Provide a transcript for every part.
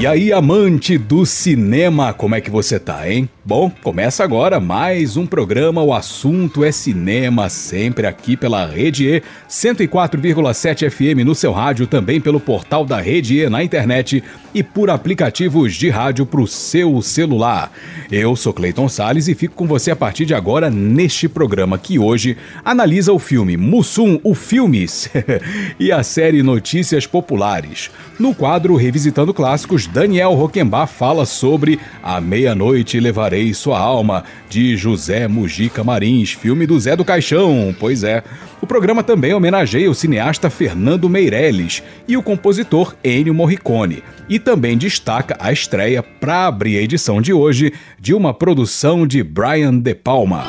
E aí, amante do cinema, como é que você tá, hein? Bom, começa agora mais um programa O Assunto é Cinema, sempre aqui pela Rede E 104,7 FM no seu rádio, também pelo portal da Rede E na internet e por aplicativos de rádio para o seu celular. Eu sou Cleiton Sales e fico com você a partir de agora neste programa que hoje analisa o filme Mussum, o Filmes e a série Notícias Populares. No quadro Revisitando Clássicos, Daniel Roquembar fala sobre A Meia-Noite Levarei Sua Alma, de José Mujica Marins, filme do Zé do Caixão. Pois é. O programa também homenageia o cineasta Fernando Meirelles e o compositor Ennio Morricone. E também destaca a estreia, para abrir a edição de hoje, de uma produção de Brian De Palma.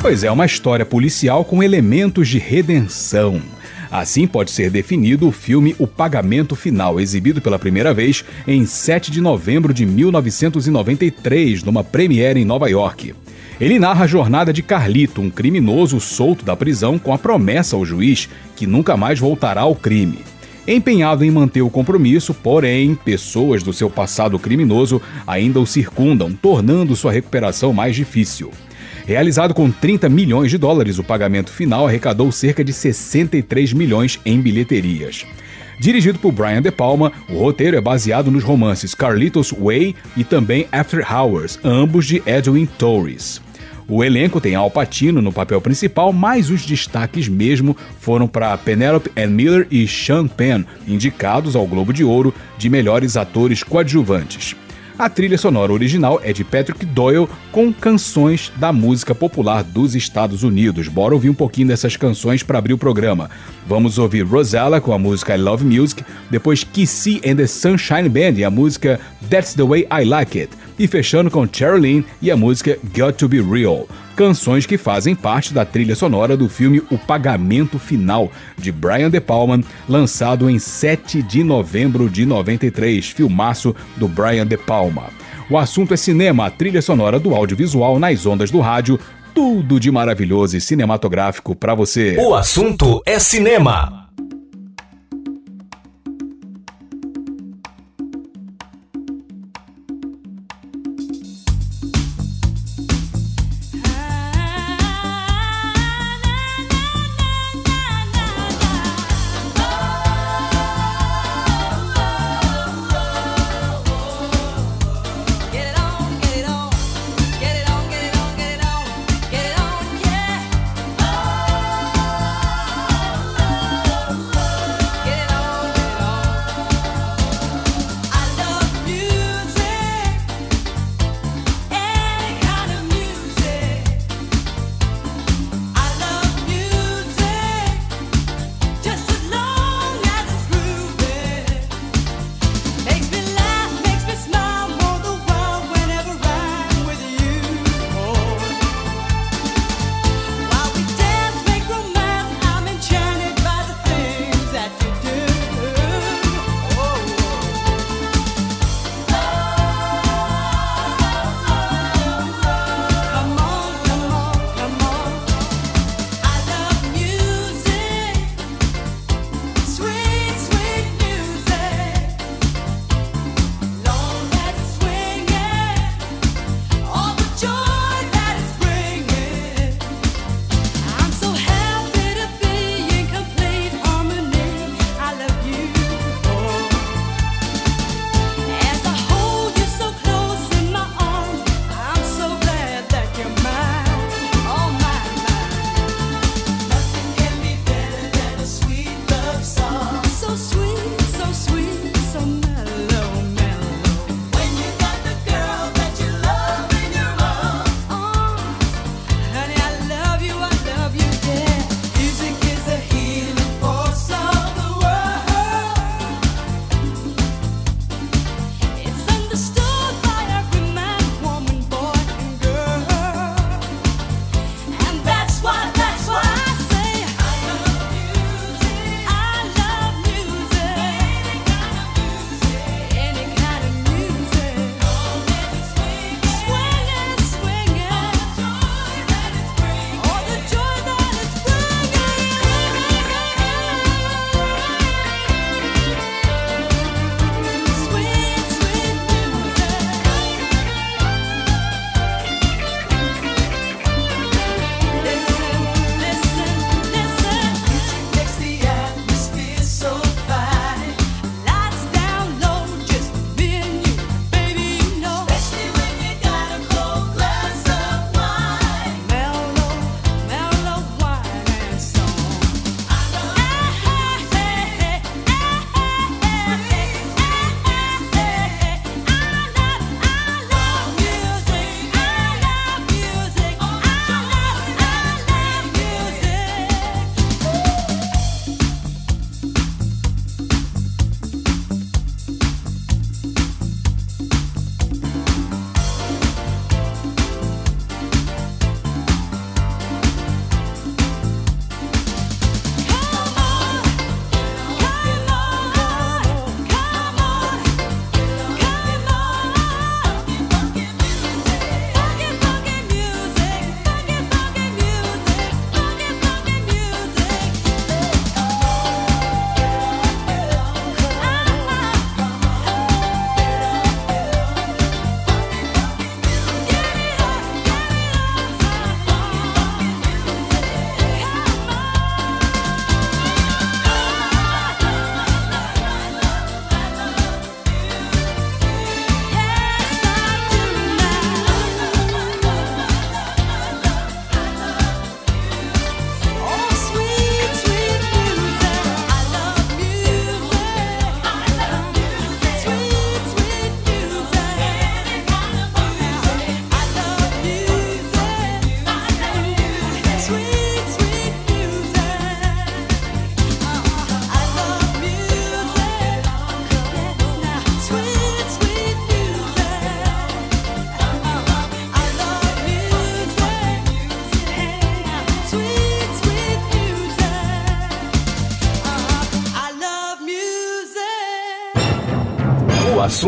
Pois é, uma história policial com elementos de redenção. Assim pode ser definido o filme O Pagamento Final, exibido pela primeira vez em 7 de novembro de 1993, numa premiere em Nova York. Ele narra a jornada de Carlito, um criminoso solto da prisão com a promessa ao juiz que nunca mais voltará ao crime. Empenhado em manter o compromisso, porém, pessoas do seu passado criminoso ainda o circundam, tornando sua recuperação mais difícil. Realizado com 30 milhões de dólares, o pagamento final arrecadou cerca de 63 milhões em bilheterias. Dirigido por Brian De Palma, o roteiro é baseado nos romances Carlitos Way e também After Hours, ambos de Edwin Torres. O elenco tem Al Pacino no papel principal, mas os destaques mesmo foram para Penelope Ann Miller e Sean Penn, indicados ao Globo de Ouro de melhores atores coadjuvantes. A trilha sonora original é de Patrick Doyle com canções da música popular dos Estados Unidos. Bora ouvir um pouquinho dessas canções para abrir o programa. Vamos ouvir Rosella com a música I Love Music, depois Kissy and the Sunshine Band e a música That's the Way I Like It, e fechando com Cheryline e a música Got to Be Real canções que fazem parte da trilha sonora do filme O Pagamento Final, de Brian De Palma, lançado em 7 de novembro de 93, filmaço do Brian De Palma. O assunto é cinema, a trilha sonora do audiovisual nas ondas do rádio, tudo de maravilhoso e cinematográfico para você. O assunto é cinema.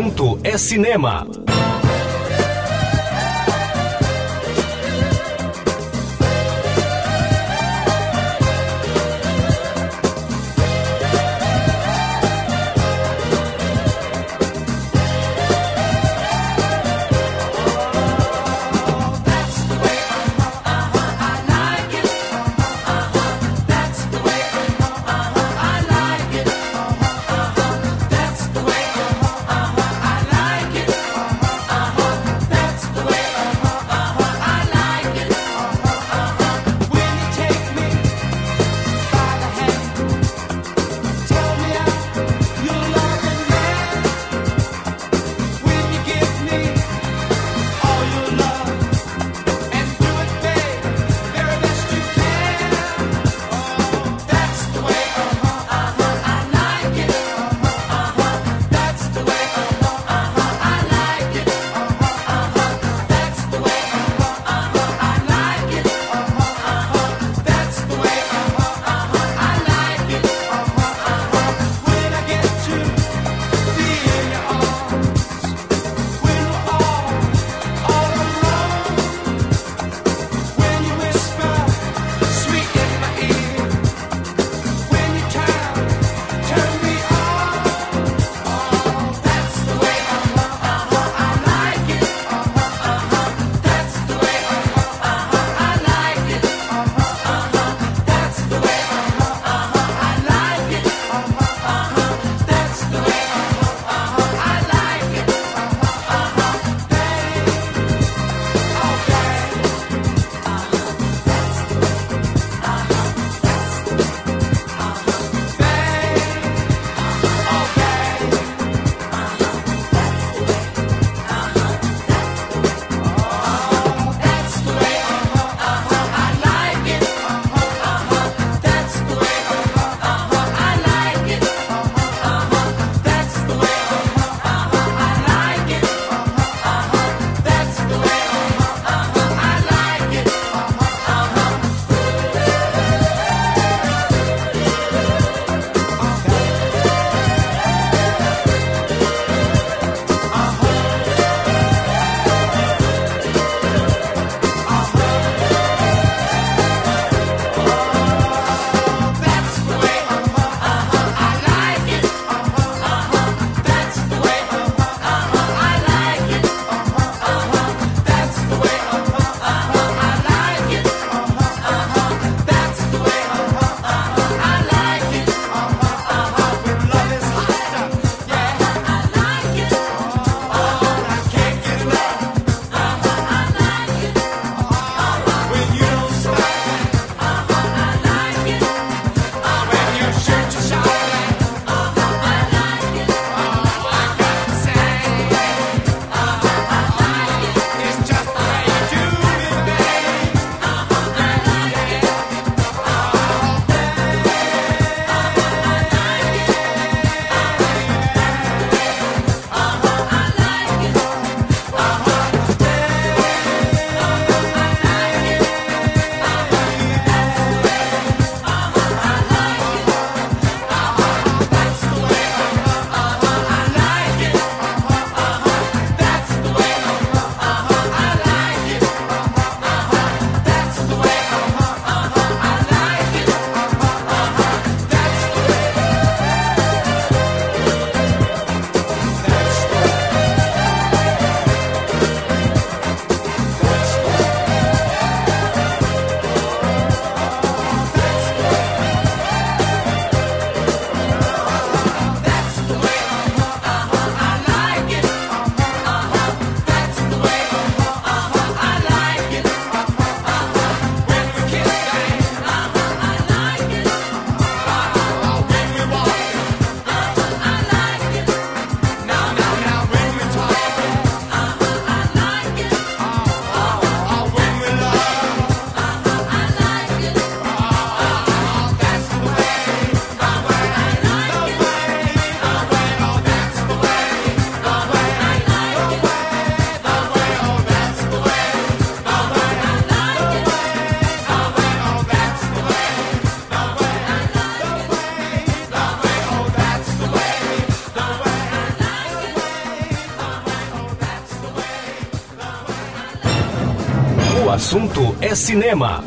Assunto é cinema. Assunto é cinema.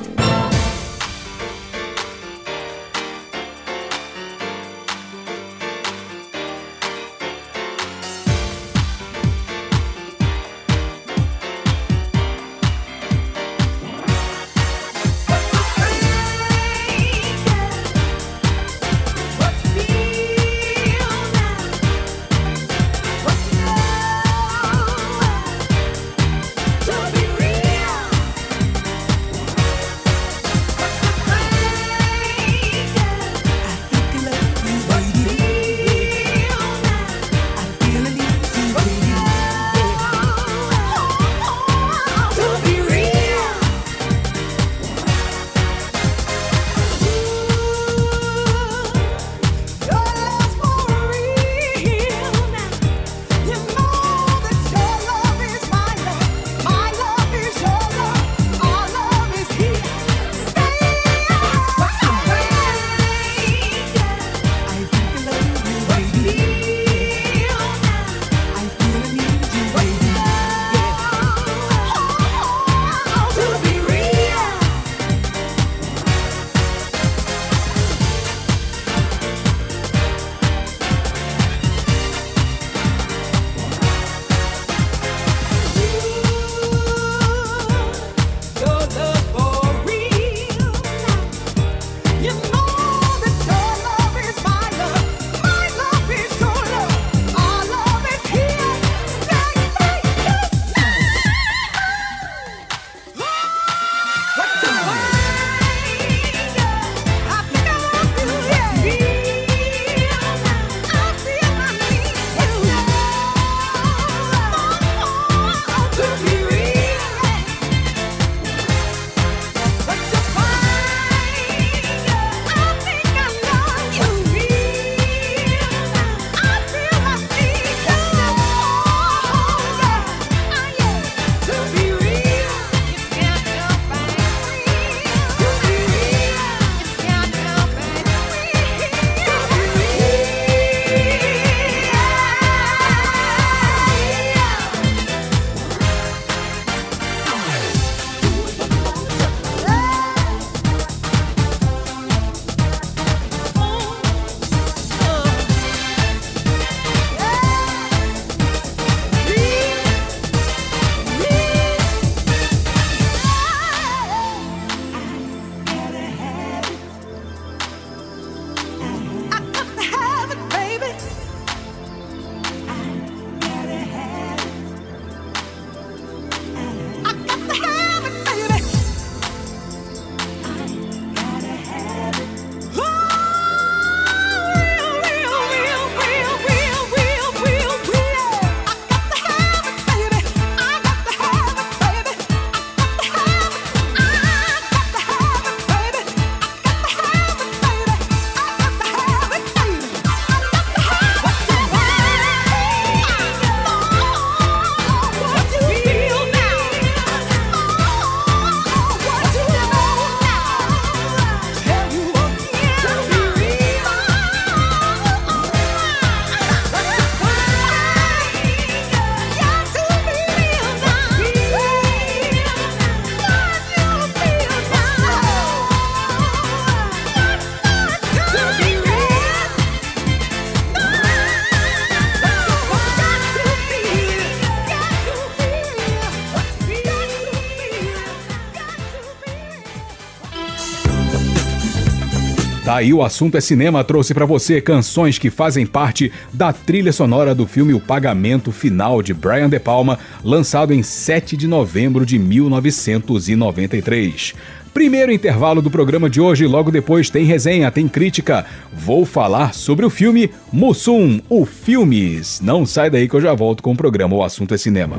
Aí o assunto é cinema trouxe para você canções que fazem parte da trilha sonora do filme O Pagamento Final de Brian De Palma, lançado em 7 de novembro de 1993. Primeiro intervalo do programa de hoje, logo depois tem resenha, tem crítica. Vou falar sobre o filme Mussum, o Filmes. Não sai daí que eu já volto com o programa O Assunto é Cinema.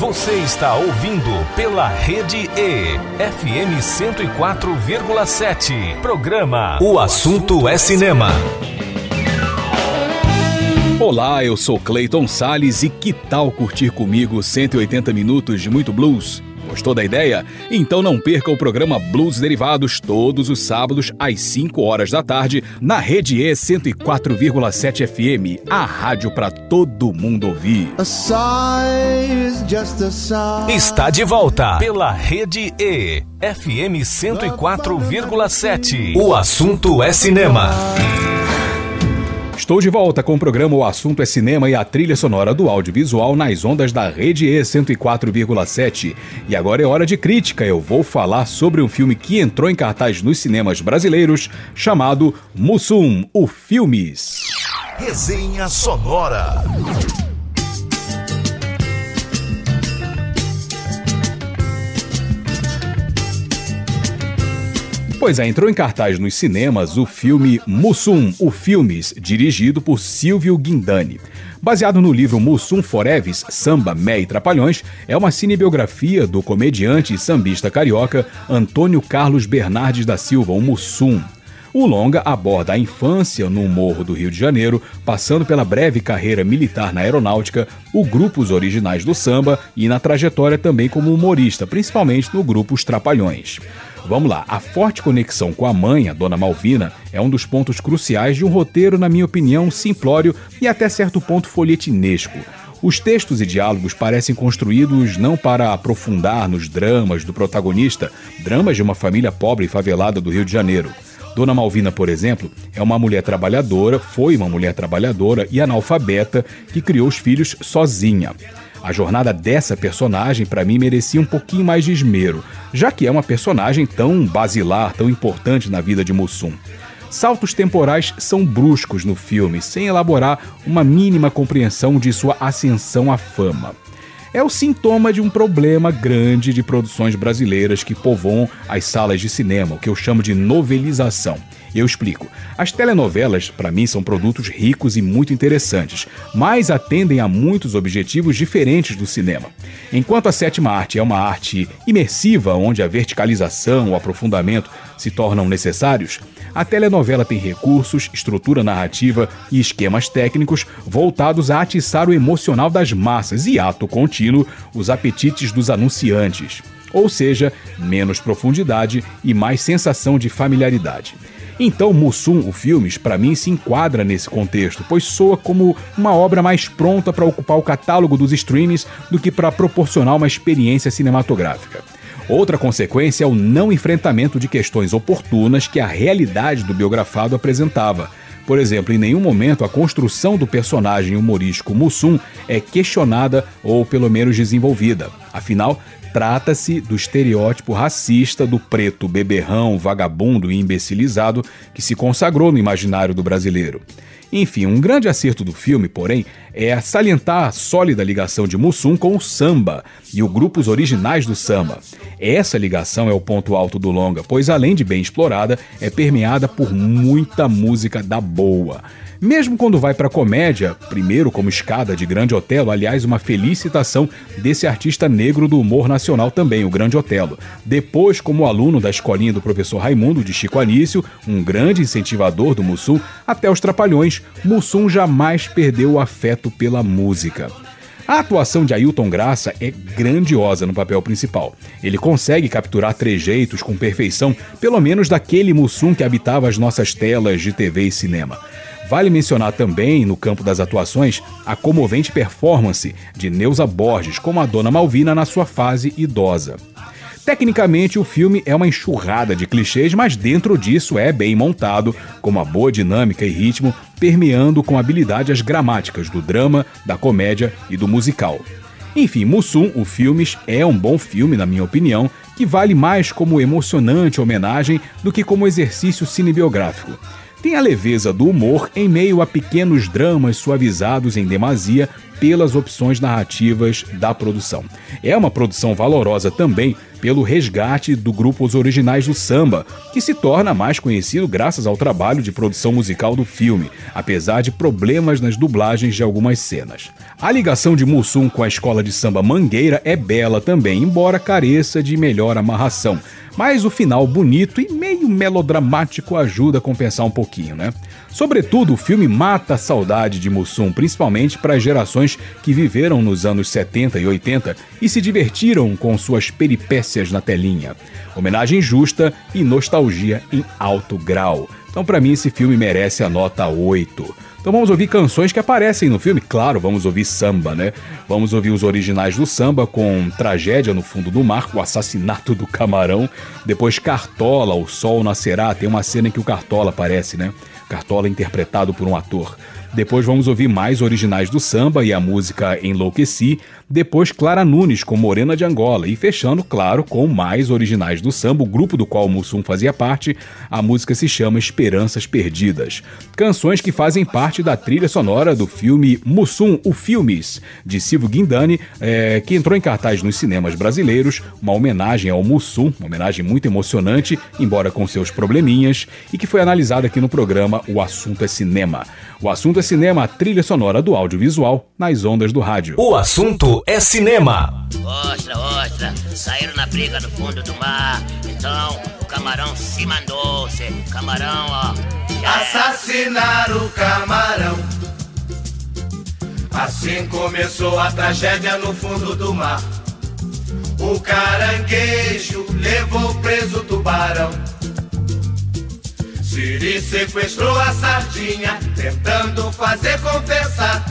Você está ouvindo pela Rede E, FM 104,7. Programa O Assunto é Cinema. Olá, eu sou Clayton Sales e que tal curtir comigo 180 minutos de muito blues? Gostou da ideia? Então não perca o programa Blues Derivados todos os sábados às 5 horas da tarde na Rede E 104,7 FM, a rádio para todo mundo ouvir. Está de volta pela Rede E FM 104,7. O assunto é cinema. Estou de volta com o programa O Assunto é Cinema e a trilha sonora do audiovisual nas ondas da Rede E 104,7. E agora é hora de crítica. Eu vou falar sobre um filme que entrou em cartaz nos cinemas brasileiros chamado Mussum, o Filmes. Resenha Sonora. Pois é, entrou em cartaz nos cinemas o filme Mussum, o Filmes, dirigido por Silvio Guindani. Baseado no livro Mussum Foreves, Samba, Mé e Trapalhões, é uma cinebiografia do comediante e sambista carioca Antônio Carlos Bernardes da Silva, o Mussum. O longa aborda a infância no Morro do Rio de Janeiro, passando pela breve carreira militar na aeronáutica, o grupos originais do samba e na trajetória também como humorista, principalmente no grupo Os Trapalhões. Vamos lá, a forte conexão com a mãe, a dona Malvina, é um dos pontos cruciais de um roteiro, na minha opinião, simplório e até certo ponto folhetinesco. Os textos e diálogos parecem construídos não para aprofundar nos dramas do protagonista, dramas de uma família pobre e favelada do Rio de Janeiro. Dona Malvina, por exemplo, é uma mulher trabalhadora, foi uma mulher trabalhadora e analfabeta que criou os filhos sozinha. A jornada dessa personagem, para mim, merecia um pouquinho mais de esmero, já que é uma personagem tão basilar, tão importante na vida de Mussum. Saltos temporais são bruscos no filme, sem elaborar uma mínima compreensão de sua ascensão à fama. É o sintoma de um problema grande de produções brasileiras que povoam as salas de cinema, o que eu chamo de novelização. Eu explico. As telenovelas, para mim, são produtos ricos e muito interessantes, mas atendem a muitos objetivos diferentes do cinema. Enquanto a sétima arte é uma arte imersiva, onde a verticalização, o aprofundamento se tornam necessários, a telenovela tem recursos, estrutura narrativa e esquemas técnicos voltados a atiçar o emocional das massas e, ato contínuo, os apetites dos anunciantes. Ou seja, menos profundidade e mais sensação de familiaridade. Então, Mussum, o Filmes, para mim se enquadra nesse contexto, pois soa como uma obra mais pronta para ocupar o catálogo dos streams do que para proporcionar uma experiência cinematográfica. Outra consequência é o não enfrentamento de questões oportunas que a realidade do biografado apresentava. Por exemplo, em nenhum momento a construção do personagem humorístico Mussum é questionada ou pelo menos desenvolvida. Afinal, Trata-se do estereótipo racista do preto beberrão, vagabundo e imbecilizado que se consagrou no imaginário do brasileiro. Enfim, um grande acerto do filme, porém, é salientar a sólida ligação de Mussum com o samba e os grupos originais do samba. Essa ligação é o ponto alto do longa, pois além de bem explorada, é permeada por muita música da boa. Mesmo quando vai para comédia, primeiro como escada de Grande Otelo, aliás, uma felicitação desse artista negro do humor nacional também, o Grande Otelo. Depois, como aluno da escolinha do professor Raimundo de Chico Anísio, um grande incentivador do Mussum, até os Trapalhões, Mussum jamais perdeu o afeto pela música. A atuação de Ailton Graça é grandiosa no papel principal. Ele consegue capturar trejeitos com perfeição, pelo menos daquele Mussum que habitava as nossas telas de TV e cinema. Vale mencionar também, no campo das atuações, a comovente performance de Neuza Borges como a Dona Malvina na sua fase idosa. Tecnicamente, o filme é uma enxurrada de clichês, mas dentro disso é bem montado, com uma boa dinâmica e ritmo, permeando com habilidade as gramáticas do drama, da comédia e do musical. Enfim, Mussum, o Filmes, é um bom filme, na minha opinião, que vale mais como emocionante homenagem do que como exercício cinebiográfico tem a leveza do humor em meio a pequenos dramas suavizados em demasia pelas opções narrativas da produção. É uma produção valorosa também pelo resgate do grupo Os Originais do Samba, que se torna mais conhecido graças ao trabalho de produção musical do filme, apesar de problemas nas dublagens de algumas cenas. A ligação de Mussum com a escola de samba Mangueira é bela também, embora careça de melhor amarração Mas o final bonito e meio melodramático ajuda a compensar um pouquinho, né? Sobretudo, o filme mata a saudade de Mussum, principalmente para as gerações que viveram nos anos 70 e 80 e se divertiram com suas peripécias na telinha. Homenagem justa e nostalgia em alto grau. Então, para mim, esse filme merece a nota 8. Então vamos ouvir canções que aparecem no filme, claro, vamos ouvir samba, né? Vamos ouvir os originais do samba com Tragédia no Fundo do Mar, o assassinato do camarão, depois Cartola, O Sol Nascerá, tem uma cena em que o Cartola aparece, né? Cartola interpretado por um ator. Depois vamos ouvir mais originais do samba e a música Enlouqueci. Depois Clara Nunes com Morena de Angola. E fechando, claro, com mais originais do samba, o grupo do qual o Mussum fazia parte. A música se chama Esperanças Perdidas. Canções que fazem parte da trilha sonora do filme Mussum, o Filmes, de Silvio Guindani, é, que entrou em cartaz nos cinemas brasileiros. Uma homenagem ao Mussum, uma homenagem muito emocionante, embora com seus probleminhas, e que foi analisada aqui no programa O Assunto é Cinema. O assunto é cinema, a trilha sonora do audiovisual nas ondas do rádio. O assunto é cinema. Ostra, ostra, saíram na briga no fundo do mar. Então o camarão se mandou, se camarão, ó. Assassinar o camarão. Assim começou a tragédia no fundo do mar. O caranguejo levou preso o tubarão. Siri sequestrou a sardinha, tentando fazer confessar.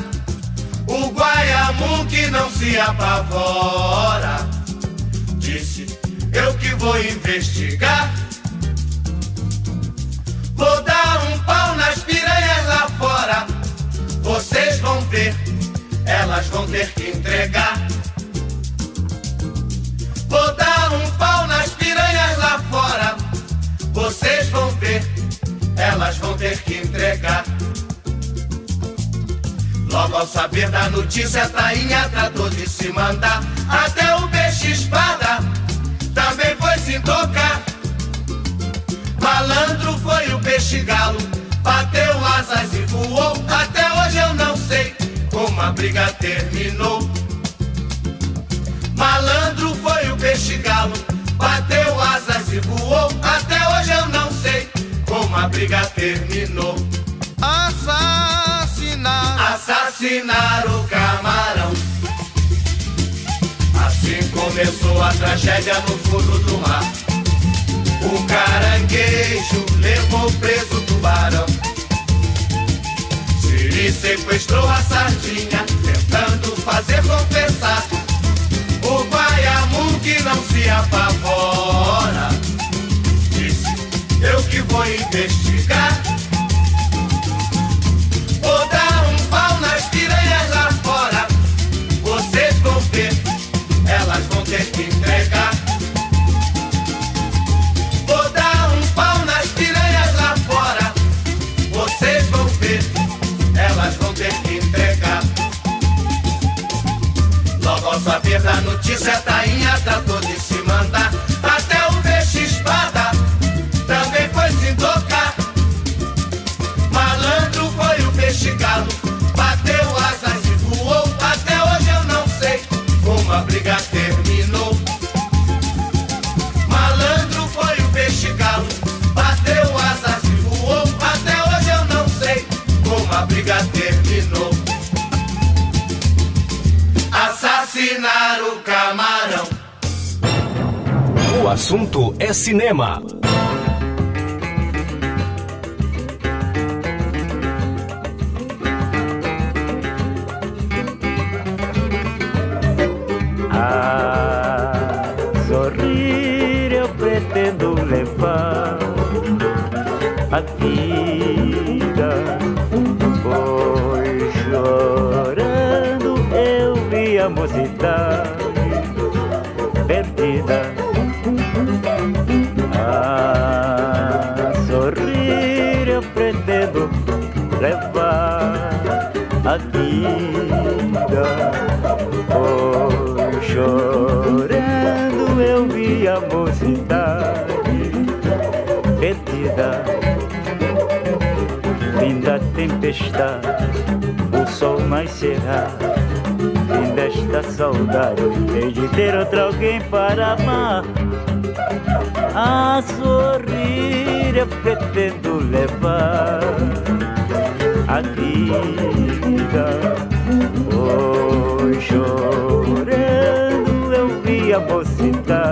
O Guaiamu que não se apavora, disse: Eu que vou investigar. Vou dar um pau nas piranhas lá fora. Vocês vão ver, elas vão ter que entregar. Vou dar um pau nas piranhas lá fora. Vocês vão ver elas vão ter que entregar. Logo ao saber da notícia, a tainha tratou de se mandar. Até o peixe espada também foi se tocar. Malandro foi o peixe galo, bateu asas e voou. Até hoje eu não sei como a briga terminou. Malandro foi o peixe galo, bateu asas e voou. Até hoje eu não sei como a briga terminou. Assassinar, assassinar o camarão. Assim começou a tragédia no fundo do mar. O caranguejo levou preso o tubarão. Siri sequestrou a sardinha, tentando fazer confessar. O Guaiamu que não se apavora eu que vou investigar. Saber da notícia, tainha tratou de se mandar. Assunto é cinema. O sol nascerá. Fim desta saudade, hei de ter outro alguém para amar. A sorrir eu pretendo levar a vida. Hoje chorando eu vi a mocidade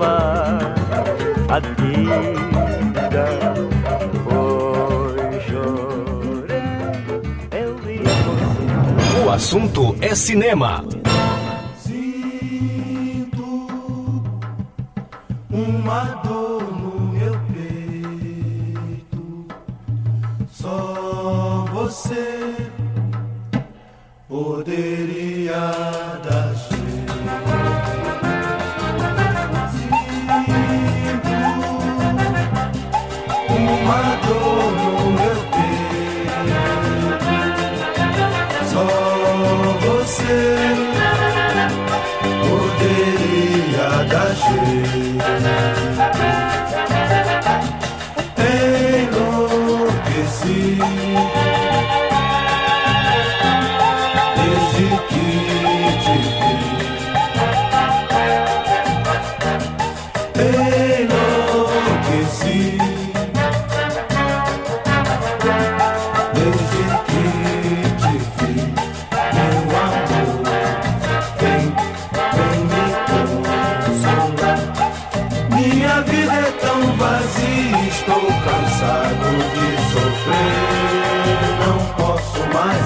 levar a vida. Hoje chorando eu vi mocidade. O assunto é cinema. Uma dor no meu peito. Só você poderia dar jeito.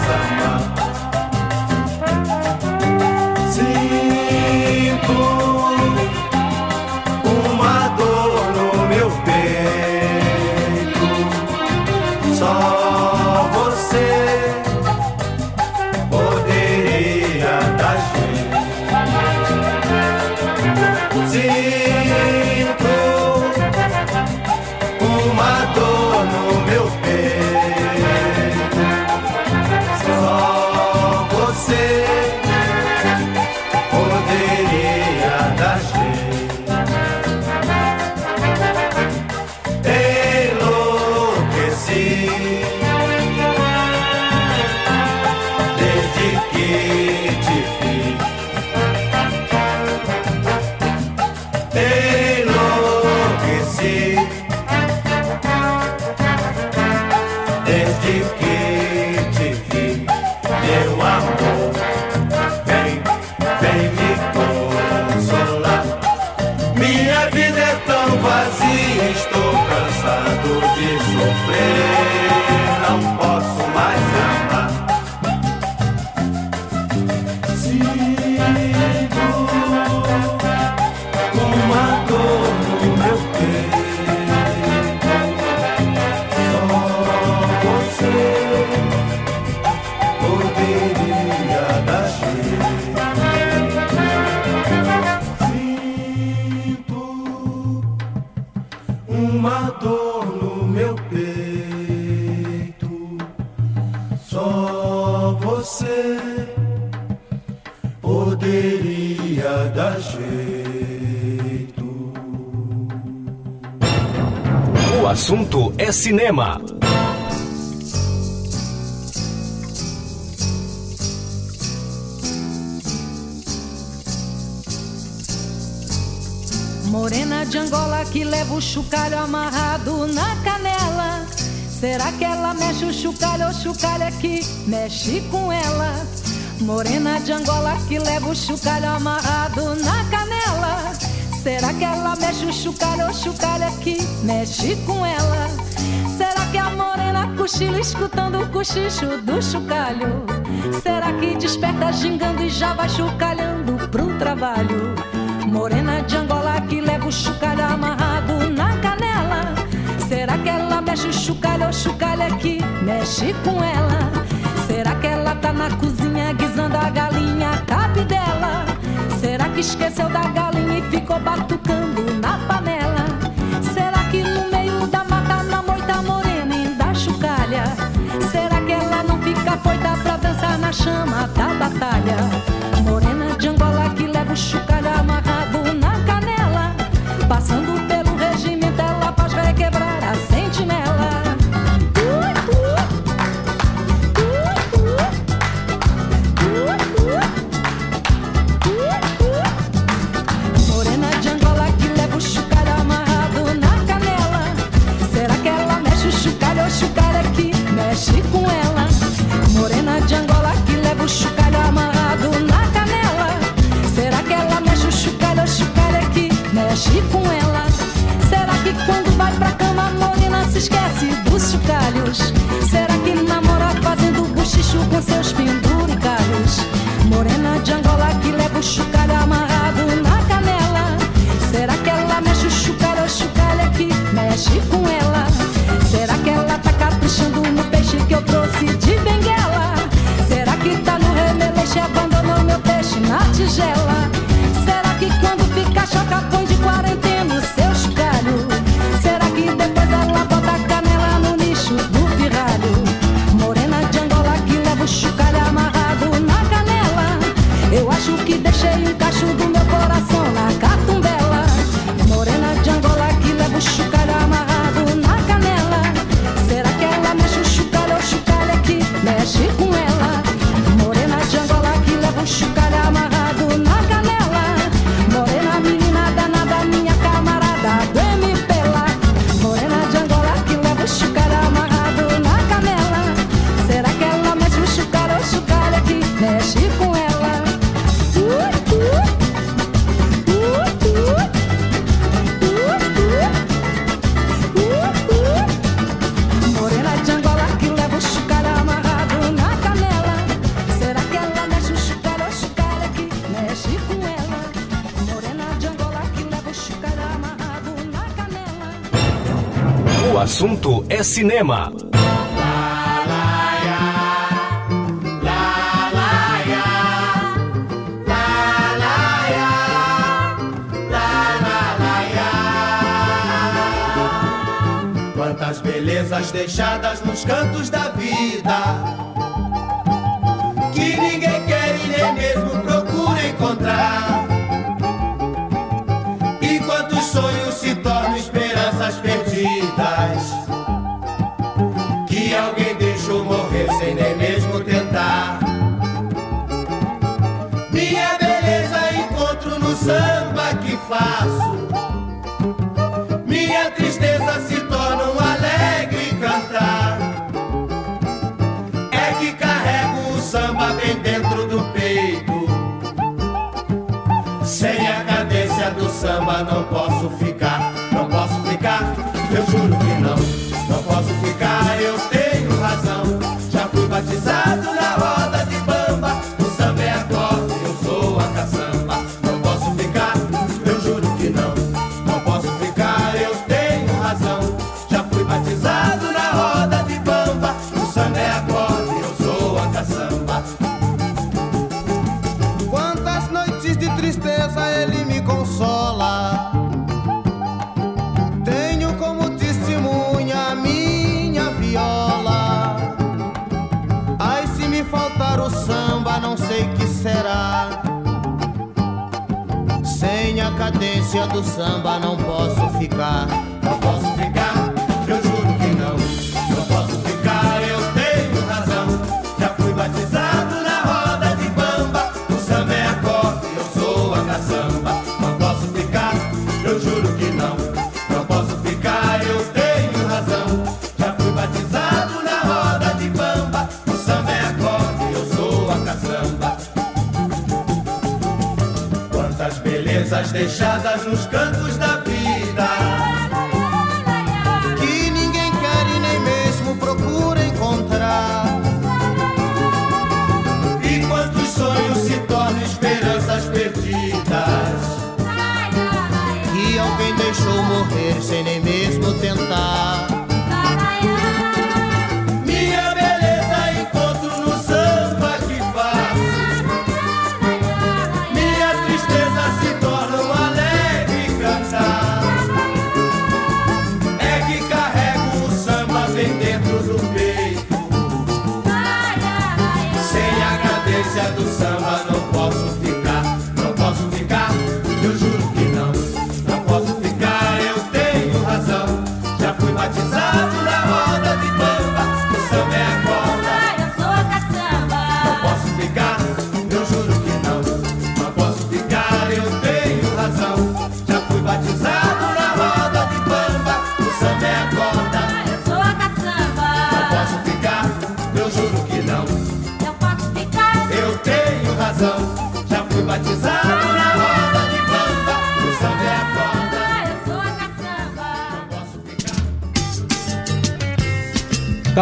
Mais cinema. Morena de Angola que leva o chocalho amarrado na canela. Será que ela mexe o chocalho ou chocalho é que mexe com ela? Morena de Angola que leva o chocalho amarrado na canela. Será que ela mexe o chocalho ou chocalho é que mexe com cochila escutando o cochicho do chocalho? Será que desperta gingando e já vai chocalhando pro trabalho? Morena de Angola que leva o chocalho amarrado na canela. Será que ela mexe o chocalho ou chocalho é que mexe com ela? Será que ela tá na cozinha guisando a galinha cabe dela? Será que esqueceu da galinha e ficou batucando na panela? Chama da batalha? Morena de Angola que leva o chocalho amarrado na canela. Passando Com seus penduricalhos. Morena de Angola que leva o chucalho amarrado na canela. Será que ela mexe o chucalho ou chucalho é que mexe com ela? Será que ela tá caprichando no peixe que eu trouxe de benguela? Será que tá no remeleixo e abandonou meu peixe na tigela? é cinema. Quantas belezas deixadas nos cantos da vida bem dentro do peito. Sem a cadência do samba não posso ficar.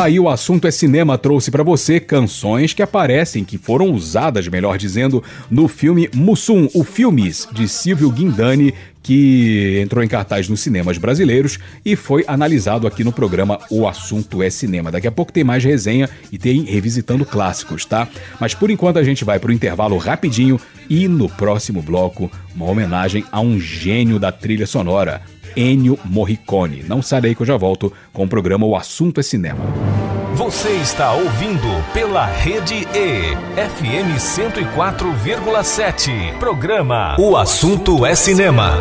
Aí o assunto é cinema trouxe para você canções que aparecem, que foram usadas, melhor dizendo, no filme Mussum, o Filmes de Silvio Guindani, que entrou em cartaz nos cinemas brasileiros e foi analisado aqui no programa O Assunto é Cinema. Daqui a pouco tem mais resenha e tem revisitando clássicos, tá? Mas por enquanto a gente vai pro intervalo rapidinho e no próximo bloco uma homenagem a um gênio da trilha sonora, Ennio Morricone. Não daí que eu já volto com o programa O Assunto é Cinema. Você está ouvindo pela Rede E, FM 104,7. Programa O Assunto é Cinema.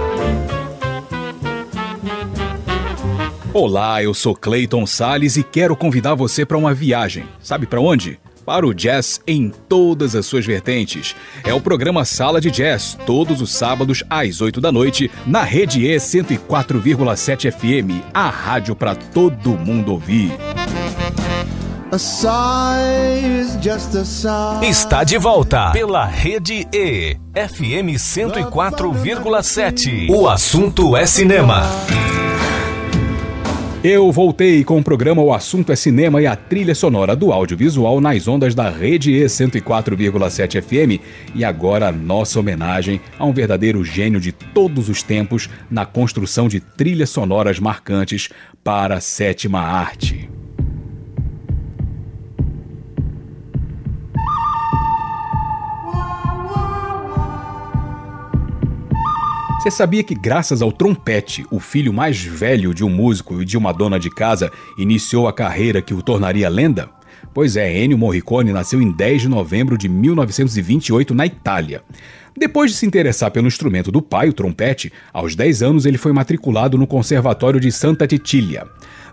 Olá, eu sou Clayton Sales e quero convidar você para uma viagem. Sabe para onde? Para o jazz em todas as suas vertentes. É o programa Sala de Jazz, todos os sábados às 8 da noite, na Rede E 104,7 FM, a rádio para todo mundo ouvir. Está de volta pela Rede E, FM 104,7. O assunto é cinema. Eu voltei com o programa O Assunto é Cinema e a trilha sonora do audiovisual nas ondas da Rede E 104,7 FM e agora nossa homenagem a um verdadeiro gênio de todos os tempos na construção de trilhas sonoras marcantes para a sétima arte. Você sabia que, graças ao trompete, o filho mais velho de um músico e de uma dona de casa iniciou a carreira que o tornaria lenda? Pois é, Ennio Morricone nasceu em 10 de novembro de 1928 na Itália. Depois de se interessar pelo instrumento do pai, o trompete, aos 10 anos ele foi matriculado no Conservatório de Santa Titília.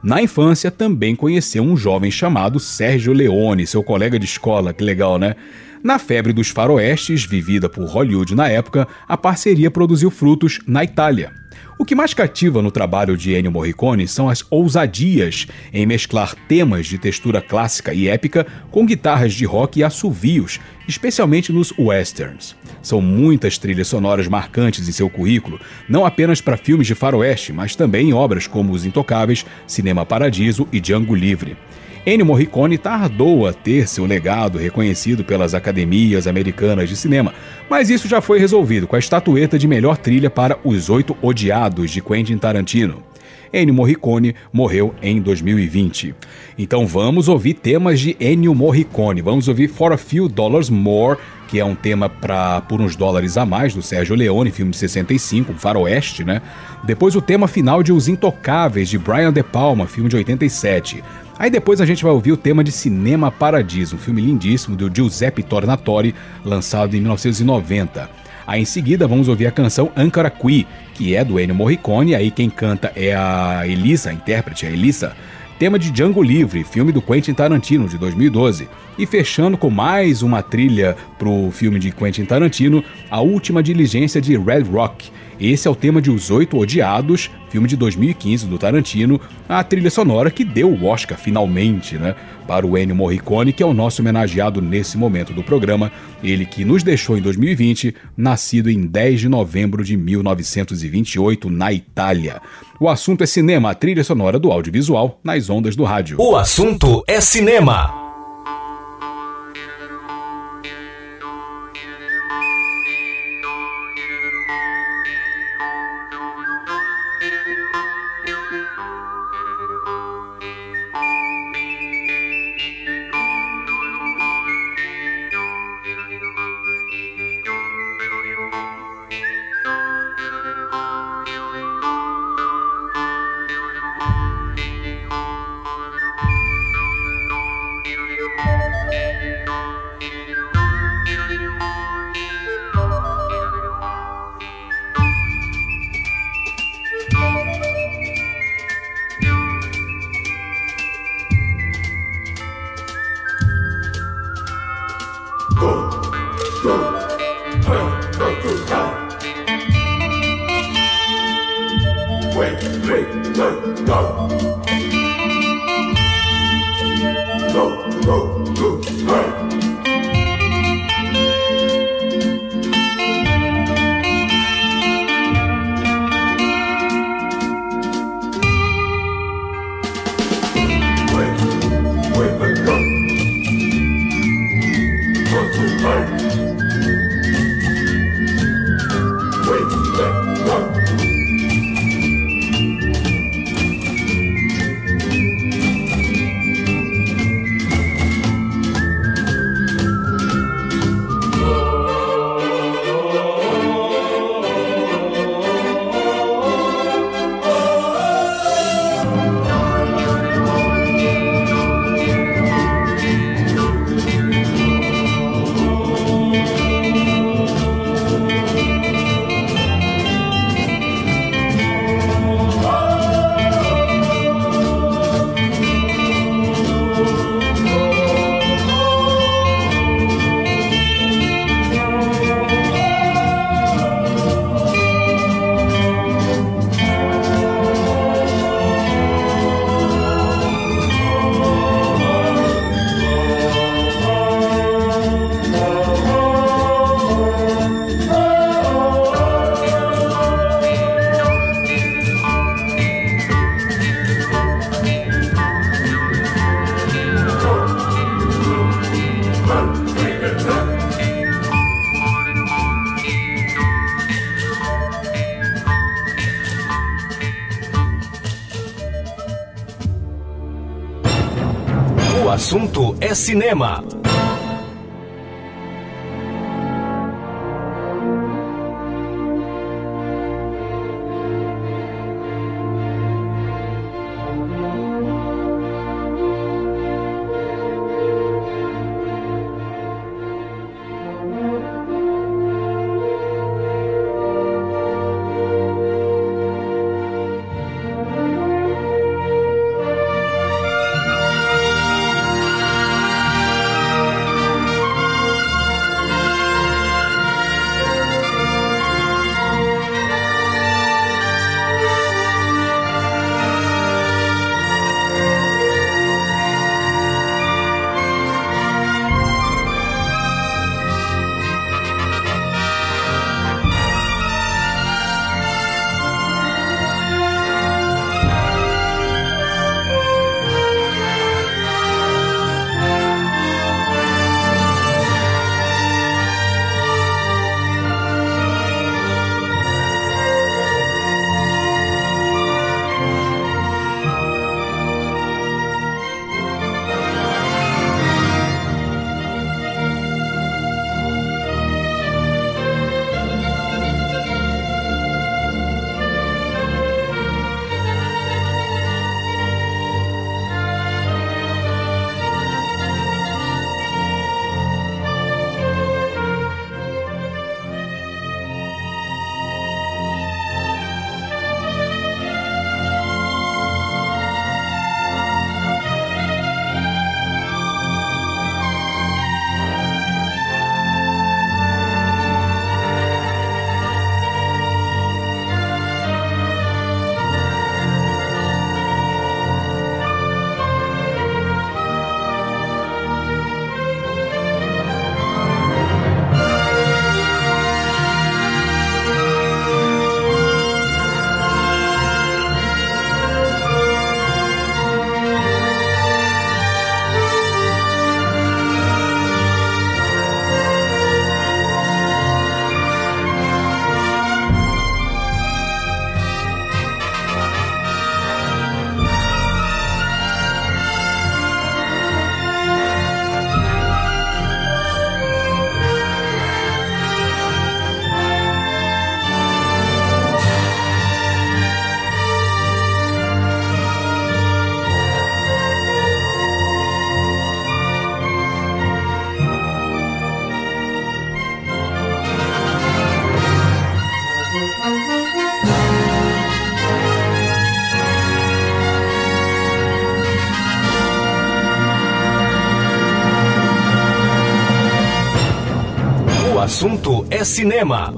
Na infância, também conheceu um jovem chamado Sérgio Leone, seu colega de escola, que legal, né? Na febre dos faroestes, vivida por Hollywood na época, a parceria produziu frutos na Itália. O que mais cativa no trabalho de Ennio Morricone são as ousadias em mesclar temas de textura clássica e épica com guitarras de rock e assovios, especialmente nos westerns. São muitas trilhas sonoras marcantes em seu currículo, não apenas para filmes de faroeste, mas também em obras como Os Intocáveis, Cinema Paradiso e Django Livre. Ennio Morricone tardou a ter seu legado reconhecido pelas academias americanas de cinema, mas isso já foi resolvido com a estatueta de melhor trilha para Os Oito Odiados de Quentin Tarantino. Ennio Morricone morreu em 2020. Então vamos ouvir temas de Ennio Morricone. Vamos ouvir For a Few Dollars More, que é um tema para Por uns Dólares a Mais, do Sérgio Leone, filme de 65, um faroeste, né? Depois o tema final de Os Intocáveis, de Brian De Palma, filme de 87. Aí depois a gente vai ouvir o tema de Cinema Paradiso, um filme lindíssimo do Giuseppe Tornatore, lançado em 1990. Aí em seguida vamos ouvir a canção Ankara Qui, que é do Ennio Morricone, aí quem canta é a Elisa, a intérprete, a Elisa. Tema de Django Livre, filme do Quentin Tarantino de 2012. E fechando com mais uma trilha pro filme de Quentin Tarantino, A Última Diligência de Red Rock, esse é o tema de Os Oito Odiados, filme de 2015 do Tarantino, a trilha sonora que deu o Oscar finalmente, né, para o Ennio Morricone, que é o nosso homenageado nesse momento do programa, ele que nos deixou em 2020, nascido em 10 de novembro de 1928 na Itália. O assunto é cinema, a trilha sonora do audiovisual nas ondas do rádio. O assunto é cinema. Wait, go. Go, go, go. Cinema. É cinema.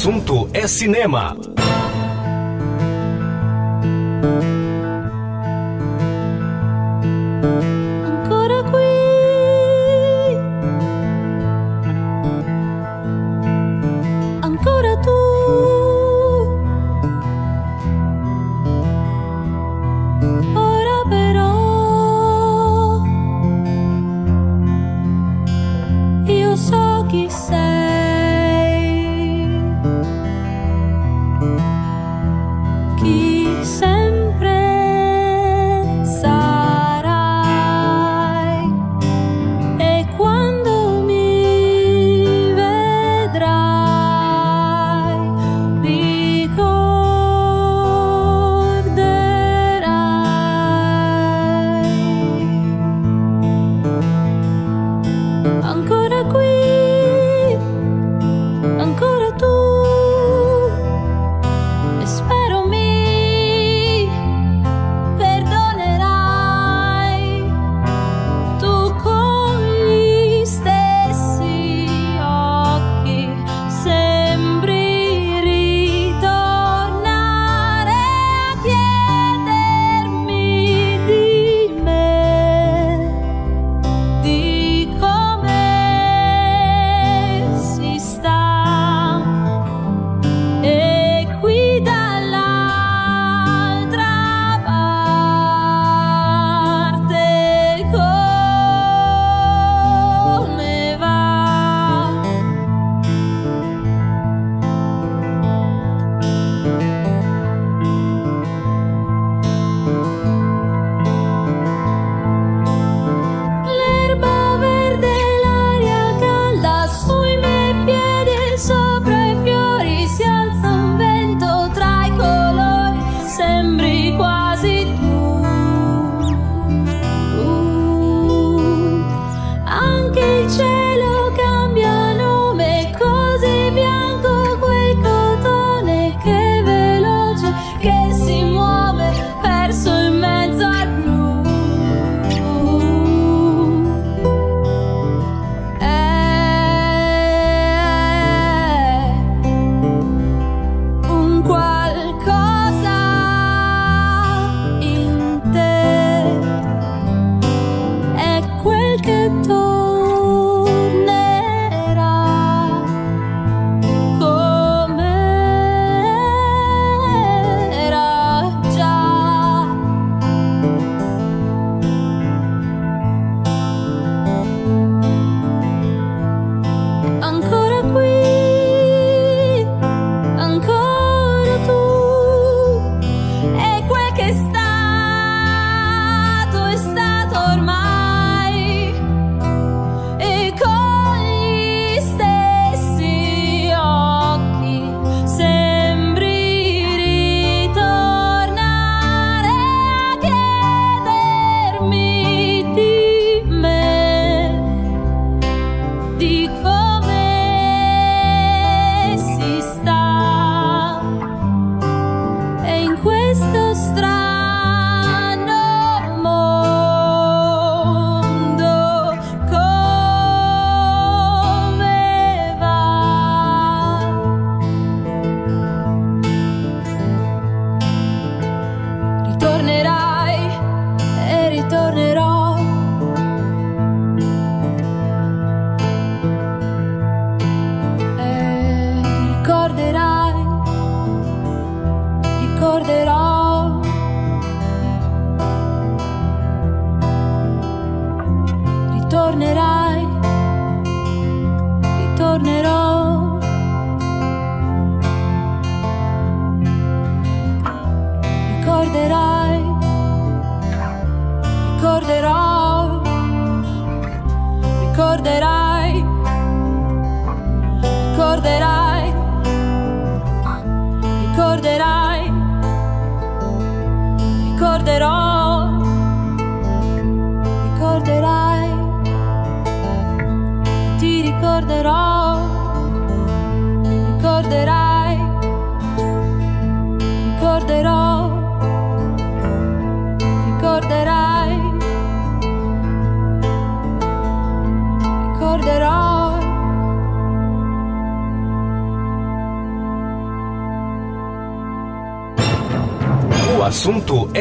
Assunto é cinema.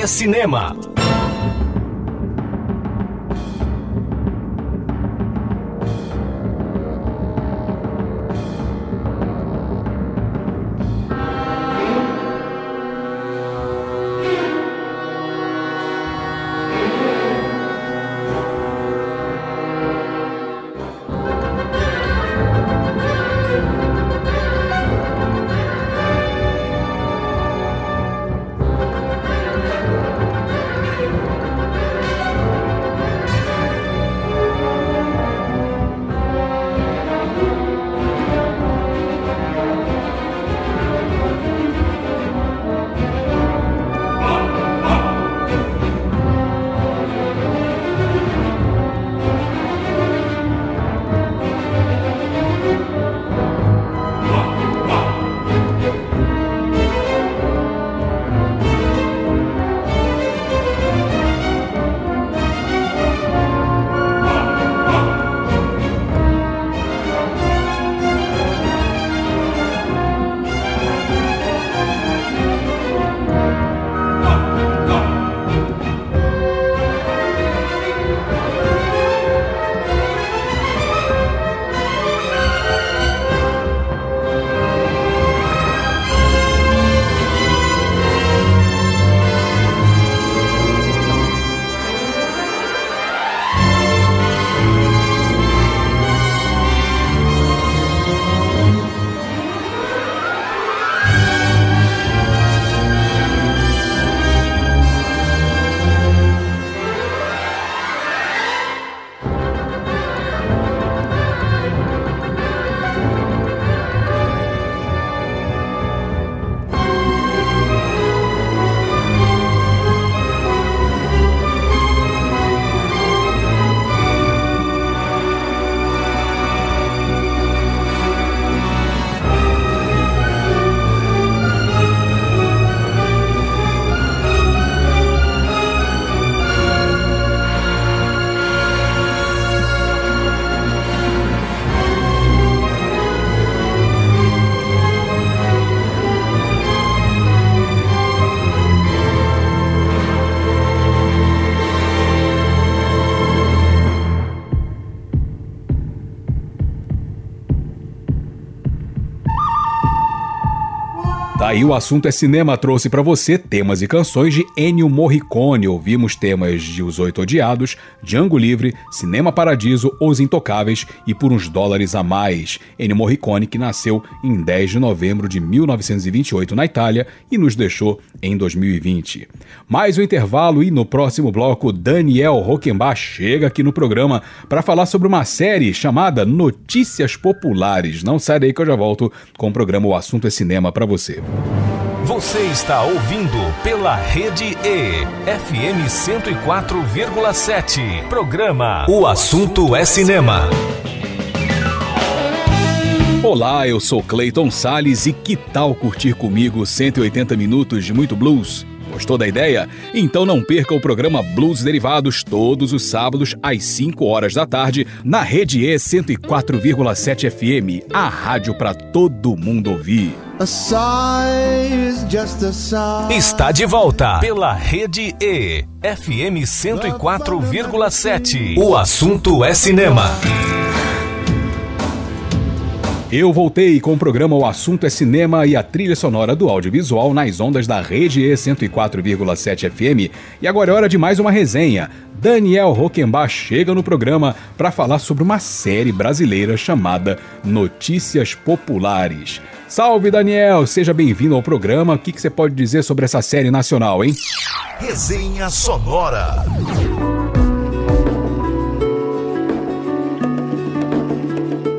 Cinema. Aí o assunto é cinema trouxe para você temas e canções de Ennio Morricone. Ouvimos temas de Os Oito Odiados, Django Livre, Cinema Paradiso, Os Intocáveis e Por uns Dólares a Mais. Ennio Morricone que nasceu em 10 de novembro de 1928 na Itália e nos deixou em 2020. Mais um intervalo e no próximo bloco Daniel Rockenbach chega aqui no programa para falar sobre uma série chamada Notícias Populares. Não sai daí que eu já volto com o programa O Assunto é Cinema para você. Você está ouvindo pela Rede E, FM 104,7. Programa O Assunto é Cinema. Olá, eu sou Clayton Sales e que tal curtir comigo 180 minutos de muito blues? Gostou da ideia? Então não perca o programa Blues Derivados todos os sábados às 5 horas da tarde na Rede E 104,7 FM, a rádio para todo mundo ouvir. Está de volta pela Rede E, FM 104,7. O assunto é cinema. Eu voltei com o programa O Assunto é Cinema e a trilha sonora do audiovisual nas ondas da Rede E 104,7 FM. E agora é hora de mais uma resenha. Daniel Rockenbach chega no programa para falar sobre uma série brasileira chamada Notícias Populares. Salve Daniel, seja bem-vindo ao programa. O que, que você pode dizer sobre essa série nacional, hein? Resenha Sonora.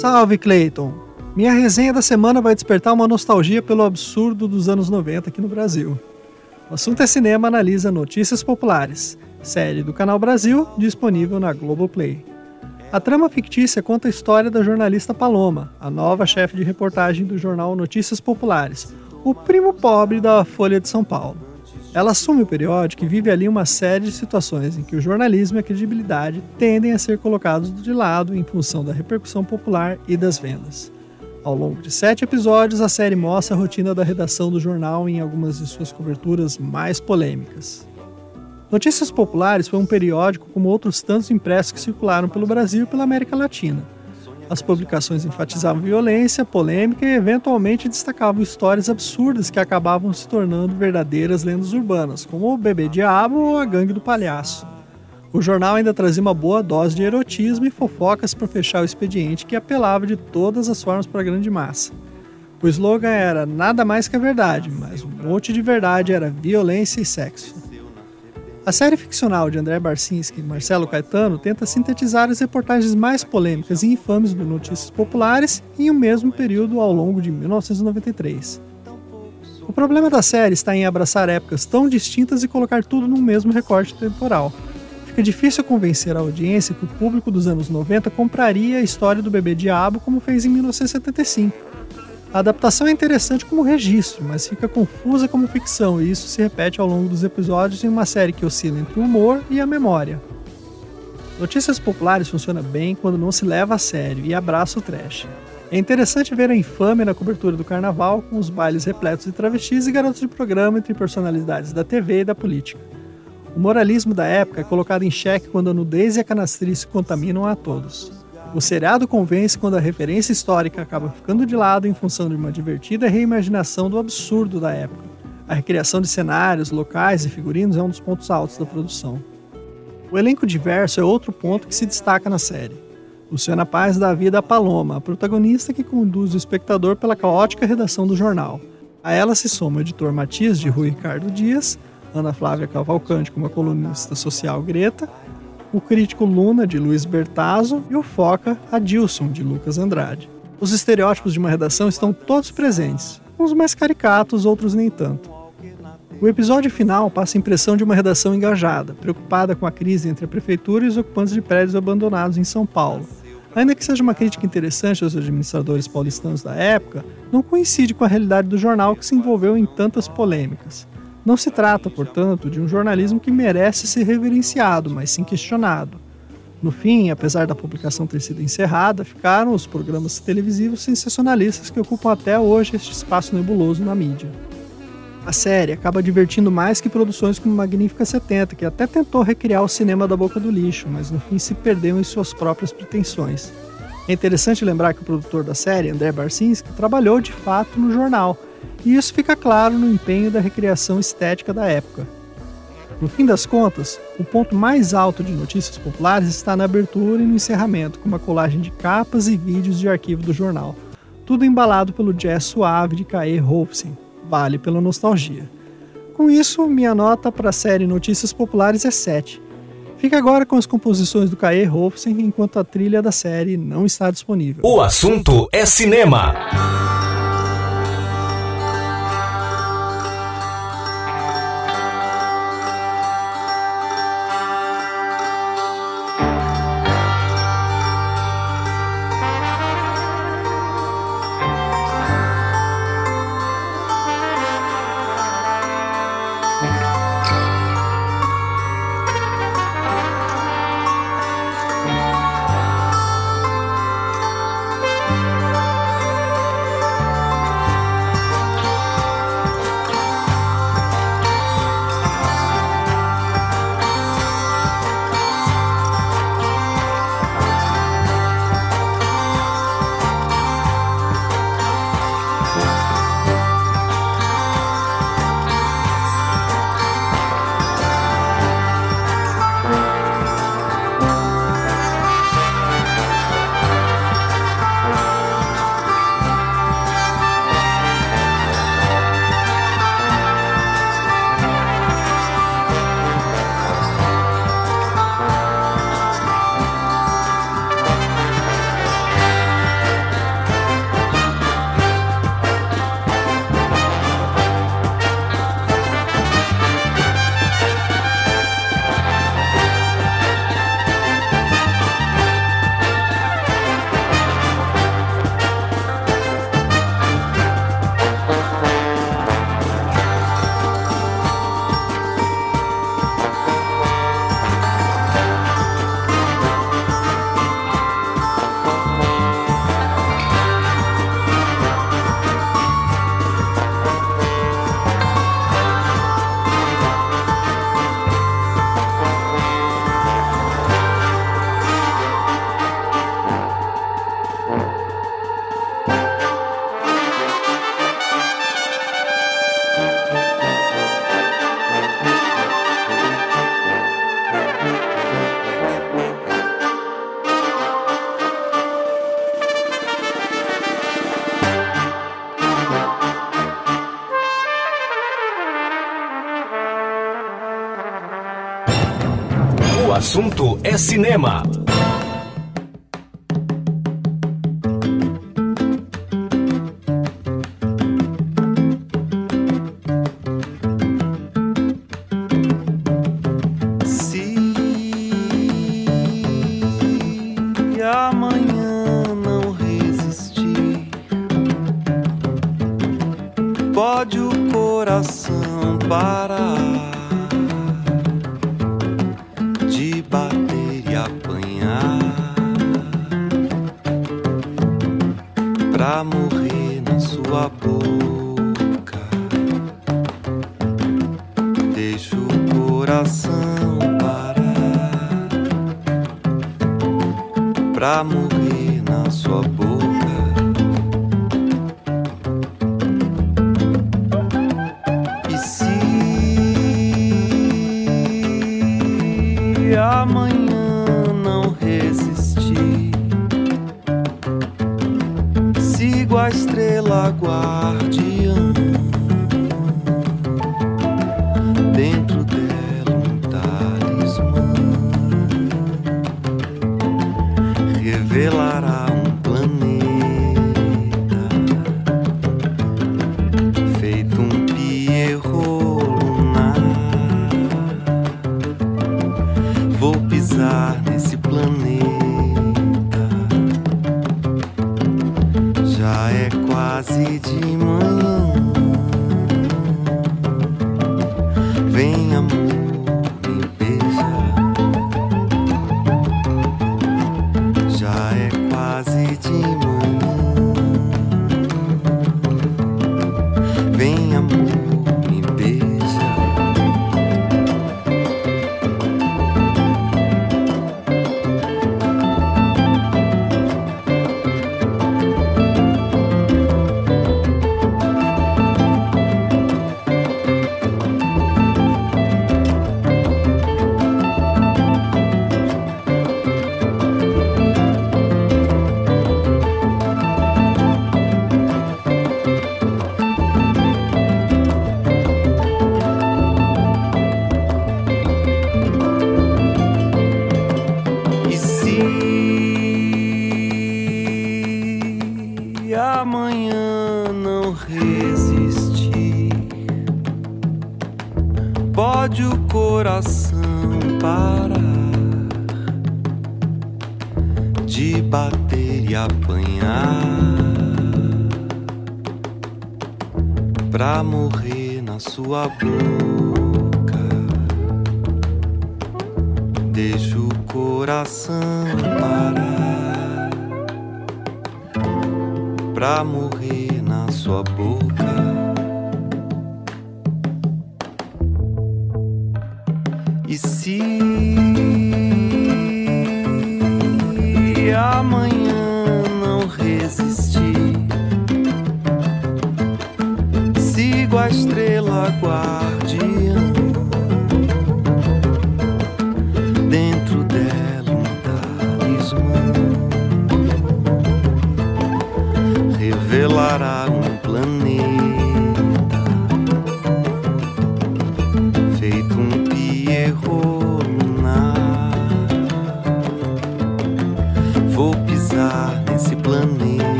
Salve Clayton! Minha resenha da semana vai despertar uma nostalgia pelo absurdo dos anos 90 aqui no Brasil. O assunto é cinema analisa Notícias Populares, série do Canal Brasil, disponível na Globoplay. A trama fictícia conta a história da jornalista Paloma, a nova chefe de reportagem do jornal Notícias Populares, o primo pobre da Folha de São Paulo. Ela assume o periódico e vive ali uma série de situações em que o jornalismo e a credibilidade tendem a ser colocados de lado em função da repercussão popular e das vendas. Ao longo de sete episódios, a série mostra a rotina da redação do jornal em algumas de suas coberturas mais polêmicas. Notícias Populares foi um periódico como outros tantos impressos que circularam pelo Brasil e pela América Latina. As publicações enfatizavam violência, polêmica e eventualmente destacavam histórias absurdas que acabavam se tornando verdadeiras lendas urbanas, como o Bebê Diabo ou a Gangue do Palhaço. O jornal ainda trazia uma boa dose de erotismo e fofocas para fechar o expediente que apelava de todas as formas para a grande massa. O slogan era nada mais que a verdade, mas um monte de verdade era violência e sexo. A série ficcional de André Barcinski e Marcelo Caetano tenta sintetizar as reportagens mais polêmicas e infames do Notícias Populares em um mesmo período ao longo de 1993. O problema da série está em abraçar épocas tão distintas e colocar tudo no mesmo recorte temporal fica difícil convencer a audiência que o público dos anos 90 compraria a história do bebê diabo como fez em 1975. A adaptação é interessante como registro, mas fica confusa como ficção, e isso se repete ao longo dos episódios em uma série que oscila entre o humor e a memória. Notícias populares funciona bem quando não se leva a sério e abraça o trash. É interessante ver a infâmia na cobertura do carnaval, com os bailes repletos de travestis e garotos de programa entre personalidades da TV e da política. O moralismo da época é colocado em xeque quando a nudez e a canastrice contaminam a todos. O seriado convence quando a referência histórica acaba ficando de lado em função de uma divertida reimaginação do absurdo da época. A recriação de cenários, locais e figurinos é um dos pontos altos da produção. O elenco diverso é outro ponto que se destaca na série. Luciana Paz dá vida a Paloma, a protagonista que conduz o espectador pela caótica redação do jornal. A ela se soma o editor Matias, de Rui Ricardo Dias, Ana Flávia Cavalcante como a colunista social Greta, o crítico Luna, de Luiz Bertazzo, e o Foca, Adilson, de Lucas Andrade. Os estereótipos de uma redação estão todos presentes, uns mais caricatos, outros nem tanto. O episódio final passa a impressão de uma redação engajada, preocupada com a crise entre a prefeitura e os ocupantes de prédios abandonados em São Paulo. Ainda que seja uma crítica interessante aos administradores paulistanos da época, não coincide com a realidade do jornal que se envolveu em tantas polêmicas. Não se trata, portanto, de um jornalismo que merece ser reverenciado, mas sim questionado. No fim, apesar da publicação ter sido encerrada, ficaram os programas televisivos sensacionalistas que ocupam até hoje este espaço nebuloso na mídia. A série acaba divertindo mais que produções como Magnífica 70, que até tentou recriar o cinema da boca do lixo, mas no fim se perdeu em suas próprias pretensões. É interessante lembrar que o produtor da série, André Barcinski, trabalhou de fato no jornal e isso fica claro no empenho da recriação estética da época. No fim das contas, o ponto mais alto de notícias populares está na abertura e no encerramento, com uma colagem de capas e vídeos de arquivo do jornal, tudo embalado pelo jazz suave de Kae Rolfsen, vale pela nostalgia. Com isso, minha nota para a série Notícias Populares é 7. Fica agora com as composições do Kae Rolfsen enquanto a trilha da série não está disponível. O assunto é cinema. Assunto é cinema. love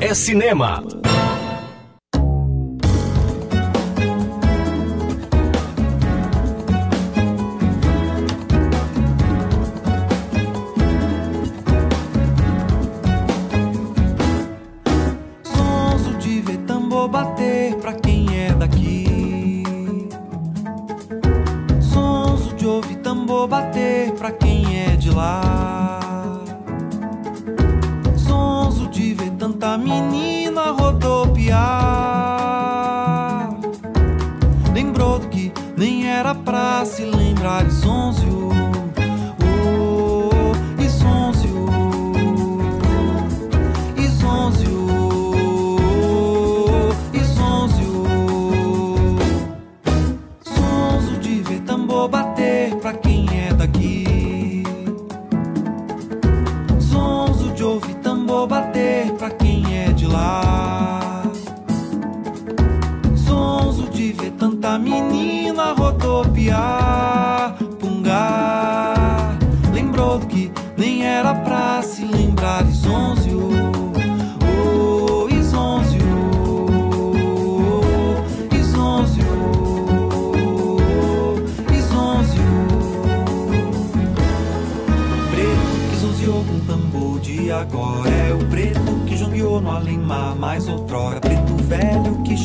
é cinema. É bater pra quem é de lá. Tanta menina rodopiar. Lembrou do que nem era pra se lembrar. E sonso,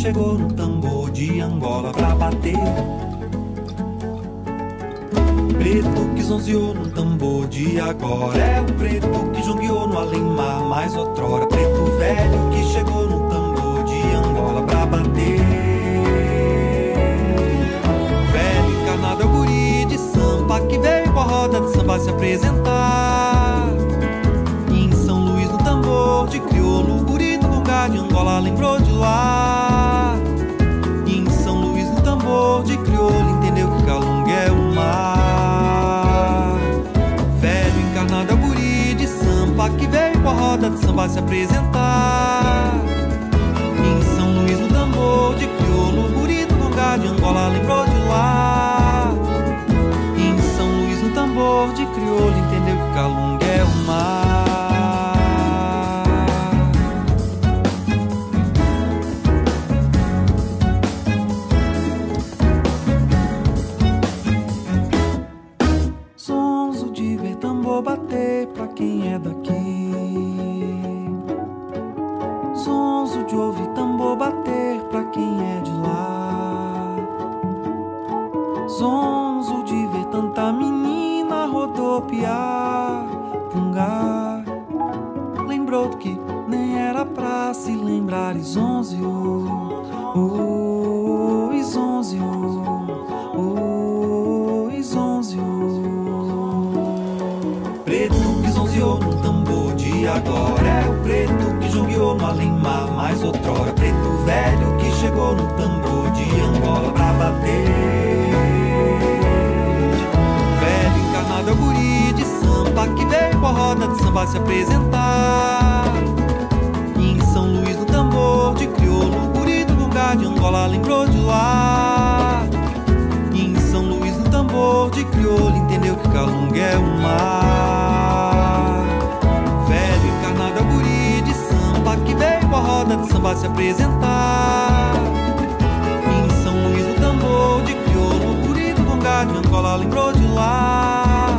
chegou no tambor de Angola pra bater. Preto que zonzeou no tambor de agora. É o preto que jongueou no além-mar mais outrora. Preto velho que chegou no tambor de Angola pra bater. Velho encarnado é o guri de sampa Que veio com a roda de samba se apresentar. E em São Luís no tambor de crioulo O guri do lugar de Angola lembrou de lá roda de samba se apresentar. Em São Luís no tambor de crioulo O guri do lugar de Angola lembrou de lá. Em São Luís no tambor de crioulo Entendeu que Calunga lembrou de lá.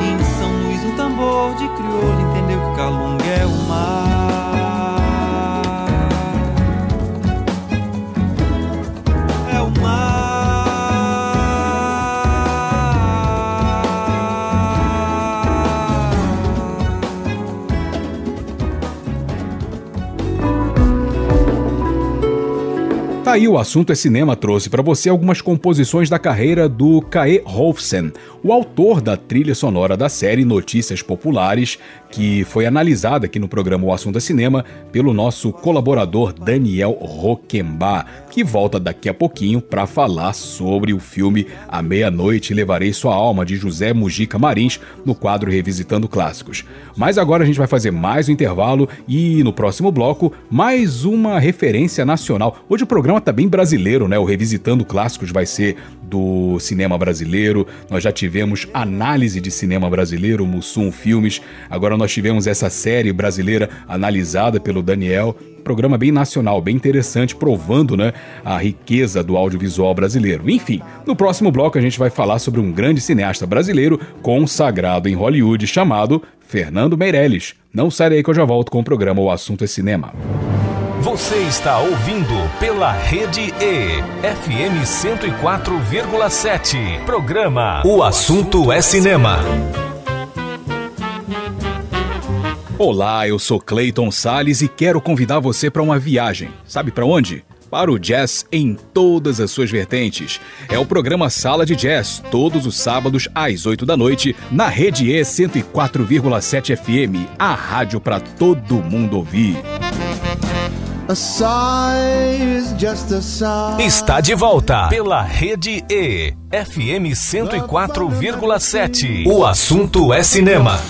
Em São Luís no tambor de crioulo aí o assunto é cinema trouxe para você algumas composições da carreira do Kae Hofsen, o autor da trilha sonora da série Notícias Populares, que foi analisada aqui no programa O Assunto é Cinema pelo nosso colaborador Daniel Roquembar, que volta daqui a pouquinho para falar sobre o filme A Meia-Noite Levarei Sua Alma de José Mujica Marins no quadro Revisitando Clássicos. Mas agora a gente vai fazer mais um intervalo e no próximo bloco mais uma referência nacional. Hoje o programa tá bem brasileiro, né? O Revisitando Clássicos vai ser do cinema brasileiro. Nós já tivemos análise de cinema brasileiro, Mussum Filmes. Agora nós tivemos essa série brasileira analisada pelo Daniel. Programa bem nacional, bem interessante, provando né, a riqueza do audiovisual brasileiro. Enfim, no próximo bloco a gente vai falar sobre um grande cineasta brasileiro consagrado em Hollywood chamado Fernando Meirelles. Não sai daí que eu já volto com o programa O Assunto é Cinema. Você está ouvindo pela Rede E, FM 104,7. Programa O Assunto é Cinema. Olá, eu sou Clayton Sales e quero convidar você para uma viagem. Sabe para onde? Para o jazz em todas as suas vertentes. É o programa Sala de Jazz, todos os sábados às 8 da noite, na Rede E 104,7 FM, a rádio para todo mundo ouvir. Está de volta pela Rede E, FM 104,7. O assunto é cinema.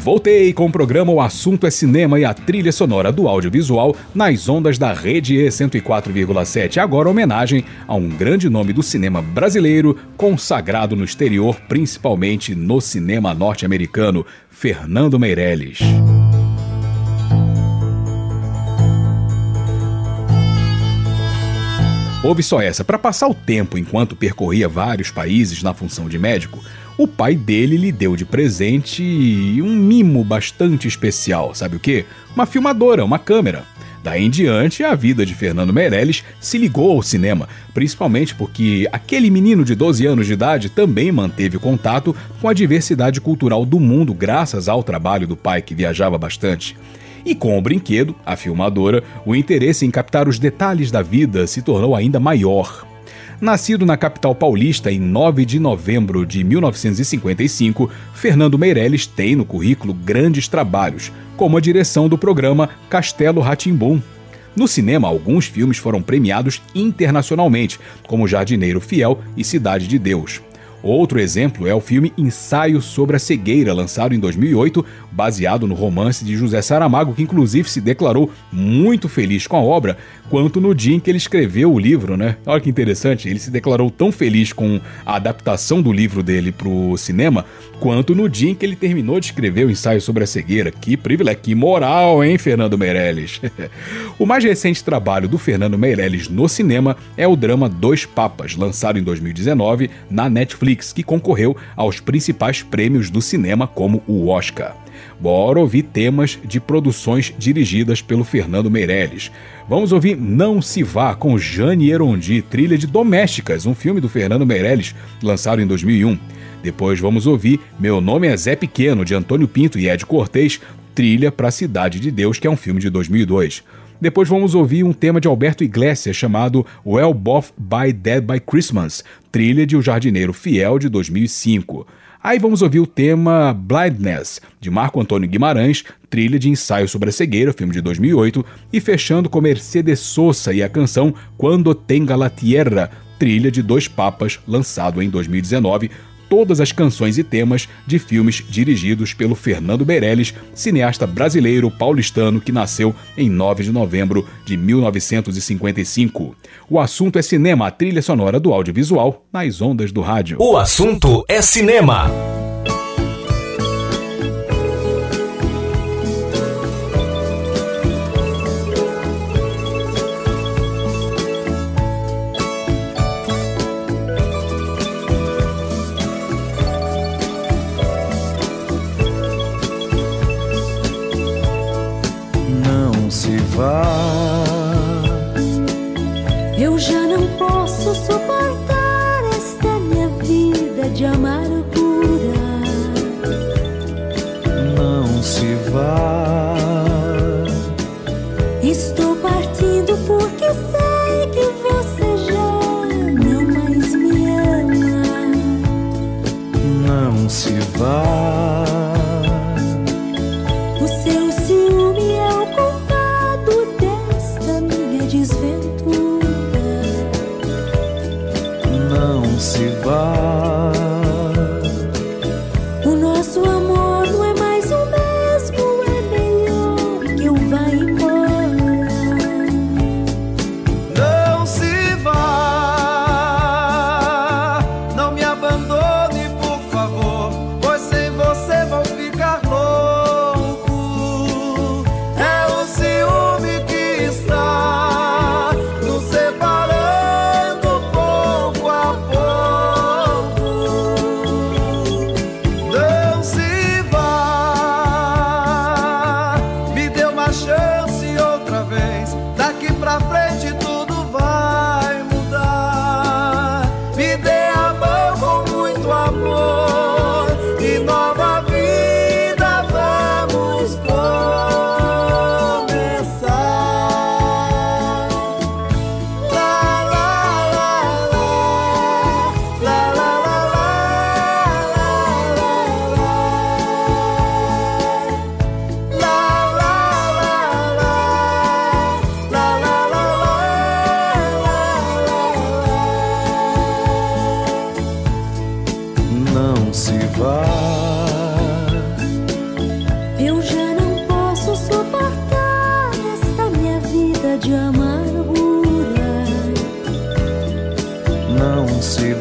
Voltei com o programa O Assunto é Cinema e a trilha sonora do audiovisual nas ondas da Rede E 104,7. Agora homenagem a um grande nome do cinema brasileiro, consagrado no exterior, principalmente no cinema norte-americano, Fernando Meirelles. Ouve só essa, para passar o tempo enquanto percorria vários países na função de médico, o pai dele lhe deu de presente um mimo bastante especial, sabe o quê? Uma filmadora, uma câmera. Daí em diante, a vida de Fernando Meirelles se ligou ao cinema, principalmente porque aquele menino de 12 anos de idade também manteve contato com a diversidade cultural do mundo graças ao trabalho do pai que viajava bastante. E com o brinquedo, a filmadora, o interesse em captar os detalhes da vida se tornou ainda maior. Nascido na capital paulista em 9 de novembro de 1955, Fernando Meirelles tem no currículo grandes trabalhos, como a direção do programa Castelo Ratimbum. No cinema, alguns filmes foram premiados internacionalmente, como Jardineiro Fiel e Cidade de Deus. Outro exemplo é o filme Ensaio sobre a Cegueira, lançado em 2008, baseado no romance de José Saramago, que inclusive se declarou muito feliz com a obra, quanto no dia em que ele escreveu o livro, né? Olha que interessante, ele se declarou tão feliz com a adaptação do livro dele para o cinema, quanto no dia em que ele terminou de escrever o Ensaio sobre a Cegueira. Que privilégio, que moral, hein, Fernando Meirelles? o mais recente trabalho do Fernando Meirelles no cinema é o drama Dois Papas, lançado em 2019 na Netflix Netflix, que concorreu aos principais prêmios do cinema, como o Oscar. Bora ouvir temas de produções dirigidas pelo Fernando Meirelles. Vamos ouvir Não Se Vá com Jane Erondi, trilha de Domésticas, um filme do Fernando Meirelles, lançado em 2001. Depois vamos ouvir Meu Nome é Zé Pequeno, de Antônio Pinto e Ed Cortez, trilha para a Cidade de Deus, que é um filme de 2002. Depois vamos ouvir um tema de Alberto Iglesias chamado Well Both by Dead by Christmas, trilha de O Jardineiro Fiel de 2005. Aí vamos ouvir o tema Blindness, de Marco Antônio Guimarães, trilha de Ensaio sobre a Cegueira, filme de 2008, e fechando com Mercedes Sosa e a canção Quando Tenga la Tierra, trilha de Dois Papas, lançado em 2019, todas as canções e temas de filmes dirigidos pelo Fernando Meirelles, cineasta brasileiro paulistano que nasceu em 9 de novembro de 1955. O assunto é cinema, a trilha sonora do audiovisual nas ondas do rádio. O assunto é cinema. Eu já não posso suportar esta minha vida de amargura. Não se vá. Estou partindo porque sei que você já não mais me ama. Não se vá.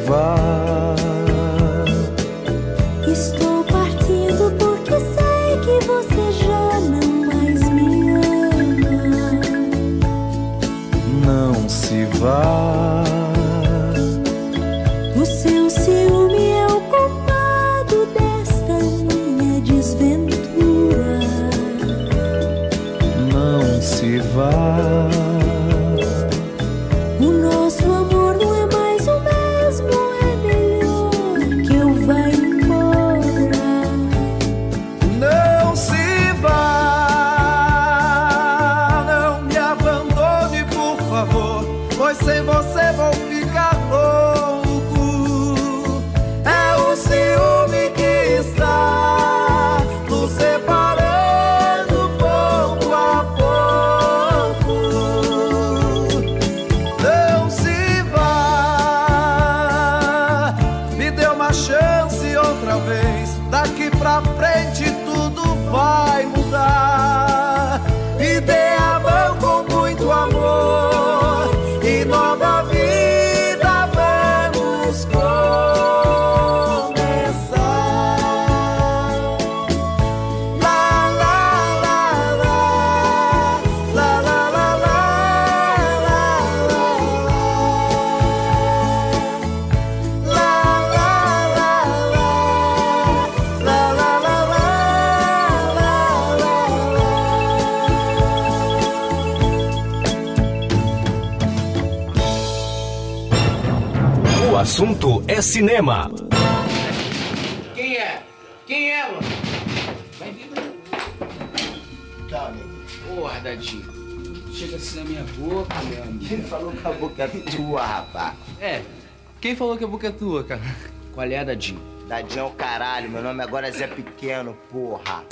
goodbye. cinema. Quem é? Quem é, mano? Vai vir pra Tá, meu. Chega assim na minha boca, meu amigo. Quem falou que a boca é tua, rapaz? É, quem falou que a boca é tua, cara? Qual é, Dadinho? Dadinho é o caralho, meu nome agora é Zé Pequeno, porra.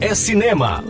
É Cinema.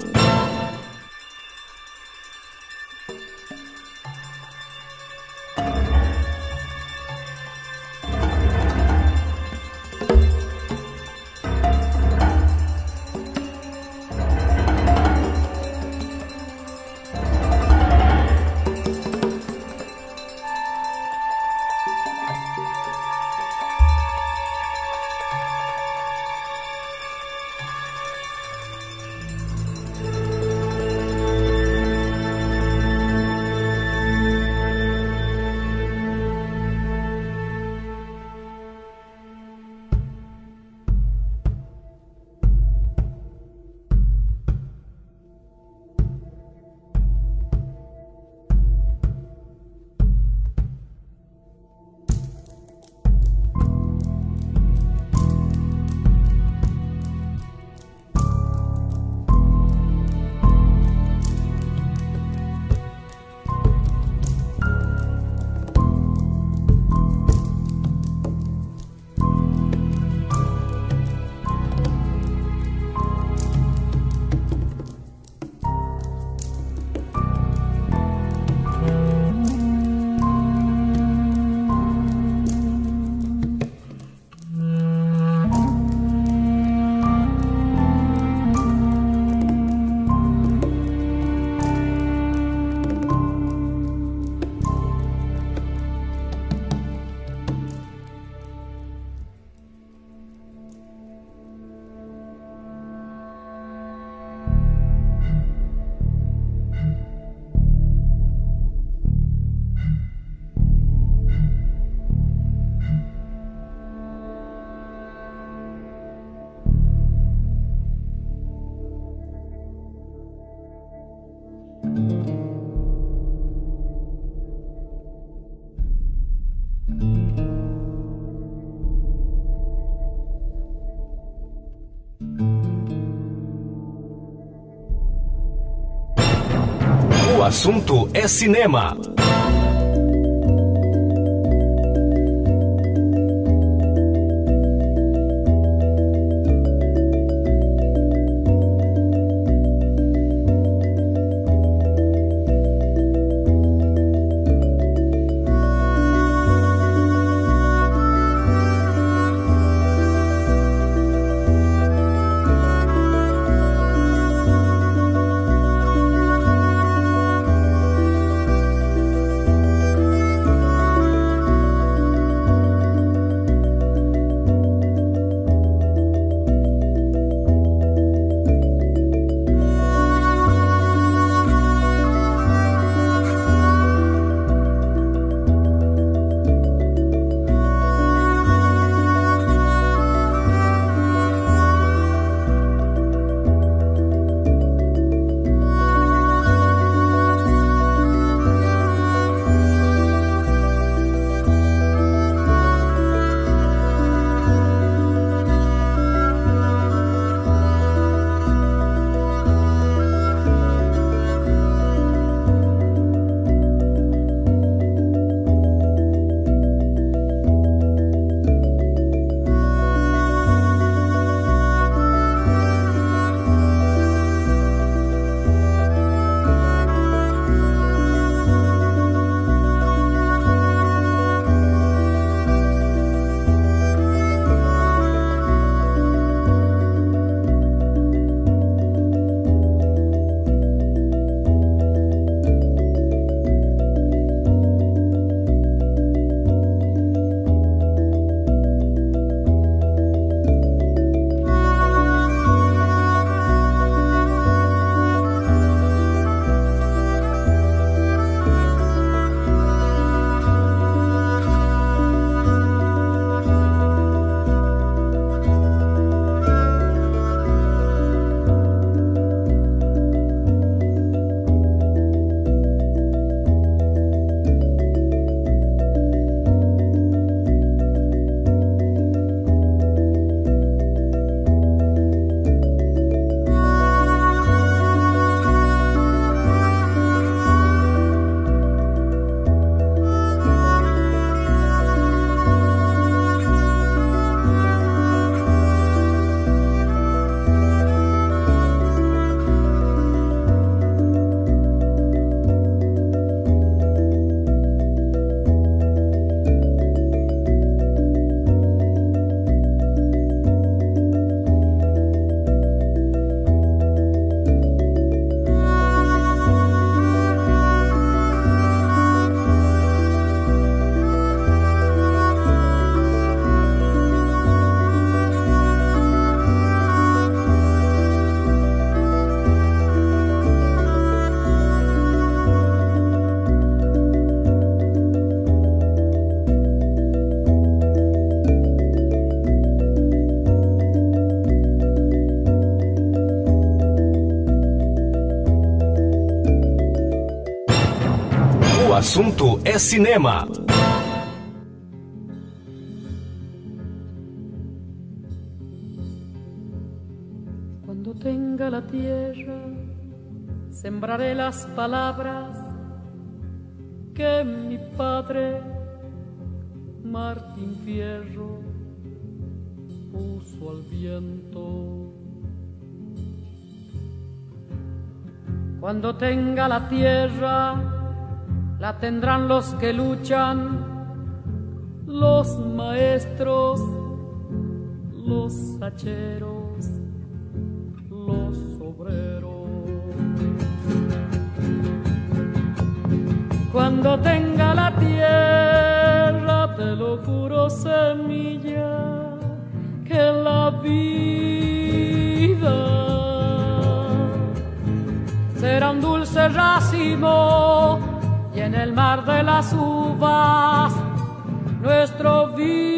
Assunto é cinema. Assunto é cinema. Cuando tenga la tierra, sembraré las palabras que mi padre, Martín Fierro, puso al viento. Cuando tenga la tierra, la tendrán los que luchan, los maestros, los hacheros, los obreros. Cuando tenga la tierra, te lo juro, semilla, que la vida será un dulce racimo en el mar de las uvas nuestro vino.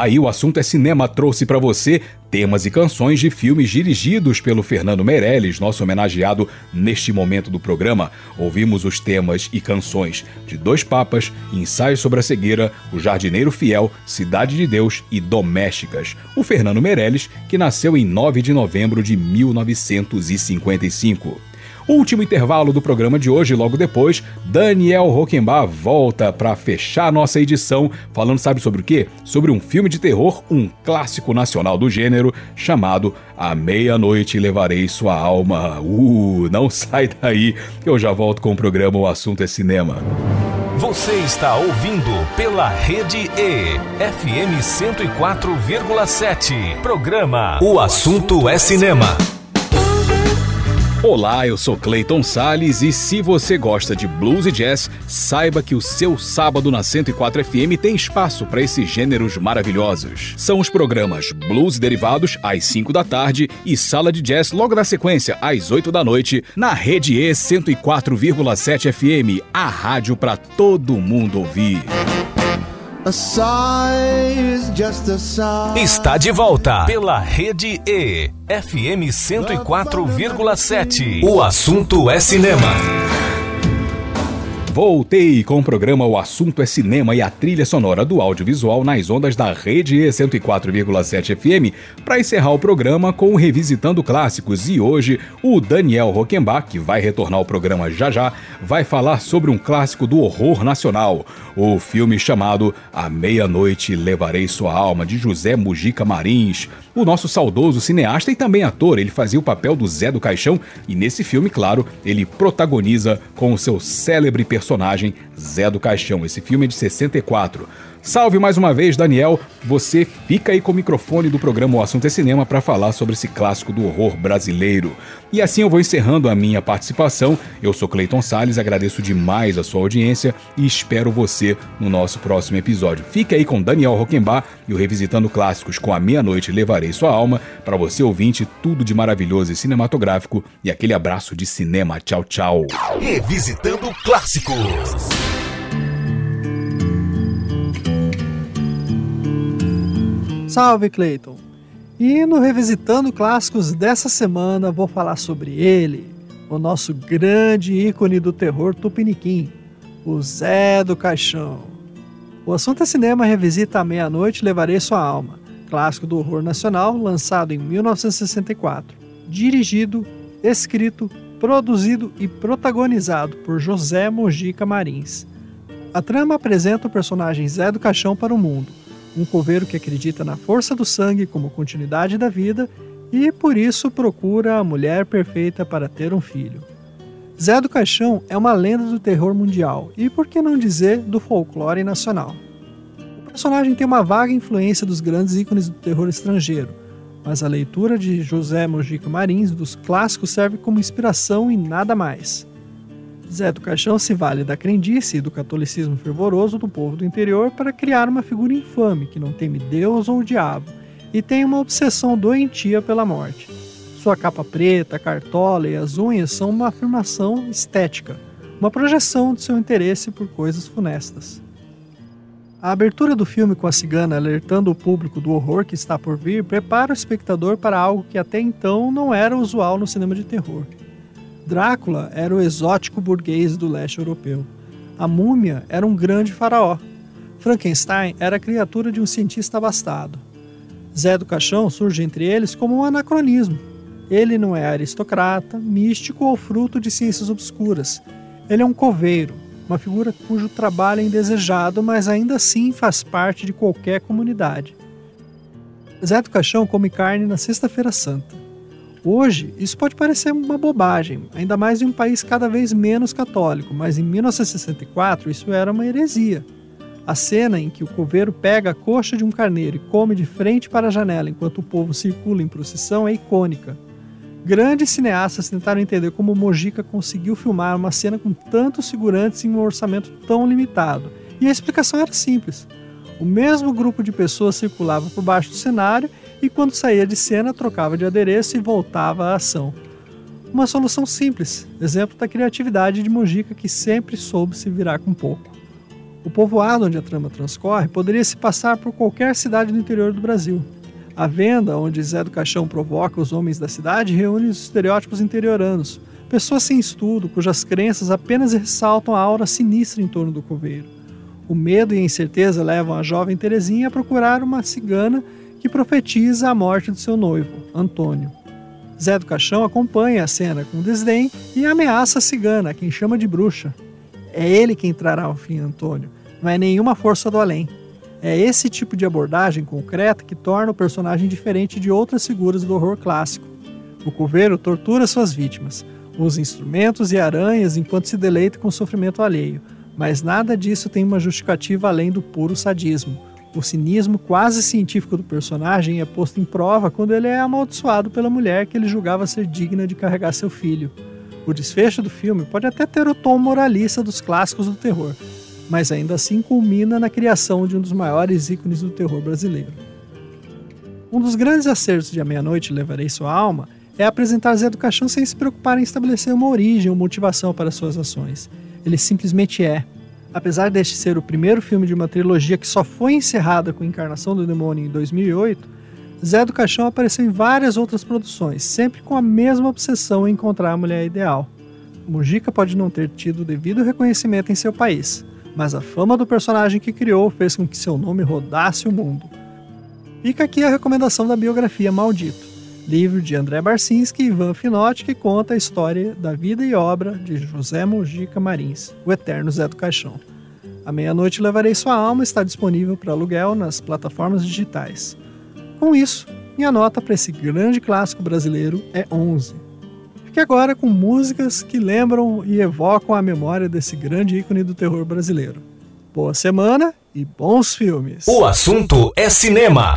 Aí o assunto é cinema trouxe pra você temas e canções de filmes dirigidos pelo Fernando Meirelles, nosso homenageado neste momento do programa. Ouvimos os temas e canções de Dois Papas, Ensaios sobre a Cegueira, O Jardineiro Fiel, Cidade de Deus e Domésticas. O Fernando Meirelles, que nasceu em 9 de novembro de 1955. Último intervalo do programa de hoje, logo depois, Daniel Roquembar volta para fechar nossa edição, falando sabe sobre o quê? Sobre um filme de terror, um clássico nacional do gênero, chamado A Meia-Noite Levarei Sua Alma. Uh, não sai daí, eu já volto com o programa O Assunto é Cinema. Você está ouvindo pela Rede E, FM 104,7. Programa O Assunto é Cinema. Olá, eu sou Clayton Sales e se você gosta de blues e jazz, saiba que o seu sábado na 104 FM tem espaço para esses gêneros maravilhosos. São os programas Blues Derivados às 5 da tarde e Sala de Jazz logo na sequência às 8 da noite na Rede E 104,7 FM, a rádio para todo mundo ouvir. Está de volta pela Rede E, FM 104,7. O assunto é cinema. Voltei com o programa O Assunto é Cinema e a trilha sonora do audiovisual nas ondas da Rede E 104,7 FM para encerrar o programa com o Revisitando Clássicos e hoje o Daniel Roquembar, que vai retornar ao programa já já, vai falar sobre um clássico do horror nacional, o filme chamado A Meia-Noite Levarei Sua Alma, de José Mujica Marins. O nosso saudoso cineasta e também ator, ele fazia o papel do Zé do Caixão e nesse filme, claro, ele protagoniza com o seu célebre personagem Zé do Caixão. Esse filme é de 64. Salve mais uma vez, Daniel. Você fica aí com o microfone do programa O Assunto é Cinema para falar sobre esse clássico do horror brasileiro. E assim eu vou encerrando a minha participação. Eu sou Cleiton Sales, agradeço demais a sua audiência e espero você no nosso próximo episódio. Fique aí com Daniel Roquembar e o Revisitando Clássicos com a meia-noite levarei sua alma para você ouvinte tudo de maravilhoso e cinematográfico e aquele abraço de cinema. Tchau, tchau. Revisitando Clássicos. Salve, Clayton! E no Revisitando Clássicos dessa semana vou falar sobre ele, o nosso grande ícone do terror tupiniquim, o Zé do Caixão. O assunto é cinema revisita à meia-noite Levarei Sua Alma, clássico do horror nacional lançado em 1964, dirigido, escrito, produzido e protagonizado por José Mojica Marins. A trama apresenta o personagem Zé do Caixão para o mundo, um coveiro que acredita na força do sangue como continuidade da vida e por isso procura a mulher perfeita para ter um filho. Zé do Caixão é uma lenda do terror mundial e, por que não dizer, do folclore nacional. O personagem tem uma vaga influência dos grandes ícones do terror estrangeiro, mas a leitura de José Mojica Marins dos clássicos serve como inspiração e nada mais. Zé do Caixão se vale da crendice e do catolicismo fervoroso do povo do interior para criar uma figura infame que não teme Deus ou o diabo e tem uma obsessão doentia pela morte. Sua capa preta, cartola e as unhas são uma afirmação estética, uma projeção de seu interesse por coisas funestas. A abertura do filme com a cigana alertando o público do horror que está por vir prepara o espectador para algo que até então não era usual no cinema de terror. Drácula era o exótico burguês do leste europeu. A múmia era um grande faraó. Frankenstein era a criatura de um cientista abastado. Zé do Caixão surge entre eles como um anacronismo. Ele não é aristocrata, místico ou fruto de ciências obscuras. Ele é um coveiro, uma figura cujo trabalho é indesejado, mas ainda assim faz parte de qualquer comunidade. Zé do Caixão come carne na Sexta-feira Santa. Hoje, isso pode parecer uma bobagem, ainda mais em um país cada vez menos católico, mas em 1964 isso era uma heresia. A cena em que o coveiro pega a coxa de um carneiro e come de frente para a janela enquanto o povo circula em procissão é icônica. Grandes cineastas tentaram entender como Mojica conseguiu filmar uma cena com tantos figurantes em um orçamento tão limitado, e a explicação era simples. O mesmo grupo de pessoas circulava por baixo do cenário e quando saía de cena trocava de adereço e voltava à ação. Uma solução simples, exemplo da criatividade de Mojica que sempre soube se virar com pouco. O povoado onde a trama transcorre poderia se passar por qualquer cidade do interior do Brasil. A venda, onde Zé do Caixão provoca os homens da cidade, reúne os estereótipos interioranos, pessoas sem estudo, cujas crenças apenas ressaltam a aura sinistra em torno do coveiro. O medo e a incerteza levam a jovem Terezinha a procurar uma cigana que profetiza a morte do seu noivo, Antônio. Zé do Caixão acompanha a cena com desdém e ameaça a cigana, quem chama de bruxa. É ele quem trará o fim Antônio, não é nenhuma força do além. É esse tipo de abordagem concreta que torna o personagem diferente de outras figuras do horror clássico. O coveiro tortura suas vítimas, usa instrumentos e aranhas enquanto se deleita com o sofrimento alheio, mas nada disso tem uma justificativa além do puro sadismo. O cinismo quase científico do personagem é posto em prova quando ele é amaldiçoado pela mulher que ele julgava ser digna de carregar seu filho. O desfecho do filme pode até ter o tom moralista dos clássicos do terror, mas ainda assim culmina na criação de um dos maiores ícones do terror brasileiro. Um dos grandes acertos de A Meia-Noite Levarei Sua Alma é apresentar Zé do Caixão sem se preocupar em estabelecer uma origem ou motivação para suas ações. Ele simplesmente é. Apesar deste ser o primeiro filme de uma trilogia que só foi encerrada com a Encarnação do Demônio em 2008, Zé do Caixão apareceu em várias outras produções, sempre com a mesma obsessão em encontrar a mulher ideal. Mujica pode não ter tido o devido reconhecimento em seu país, mas a fama do personagem que criou fez com que seu nome rodasse o mundo. Fica aqui a recomendação da biografia Maldito, livro de André Barcinski e Ivan Finotti que conta a história da vida e obra de José Mojica Marins, o eterno Zé do Caixão. A Meia-Noite Levarei Sua Alma está disponível para aluguel nas plataformas digitais. Com isso, minha nota para esse grande clássico brasileiro é 11. Fique agora com músicas que lembram e evocam a memória desse grande ícone do terror brasileiro. Boa semana e bons filmes. O assunto é cinema.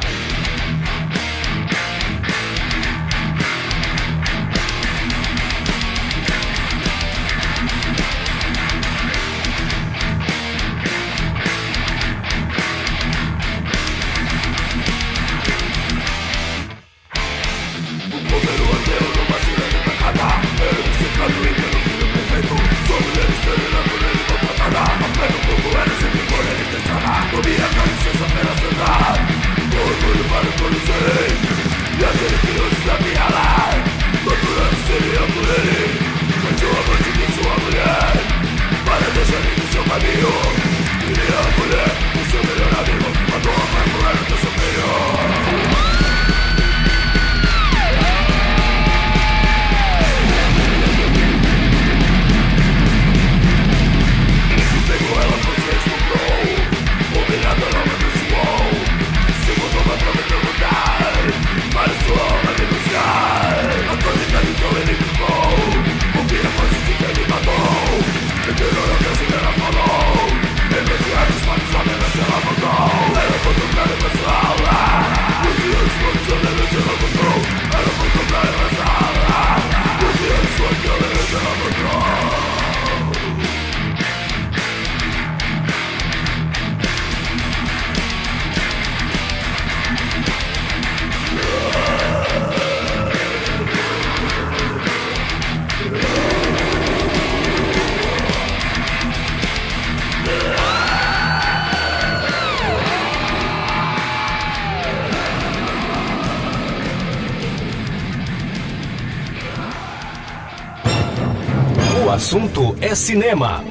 Cinema.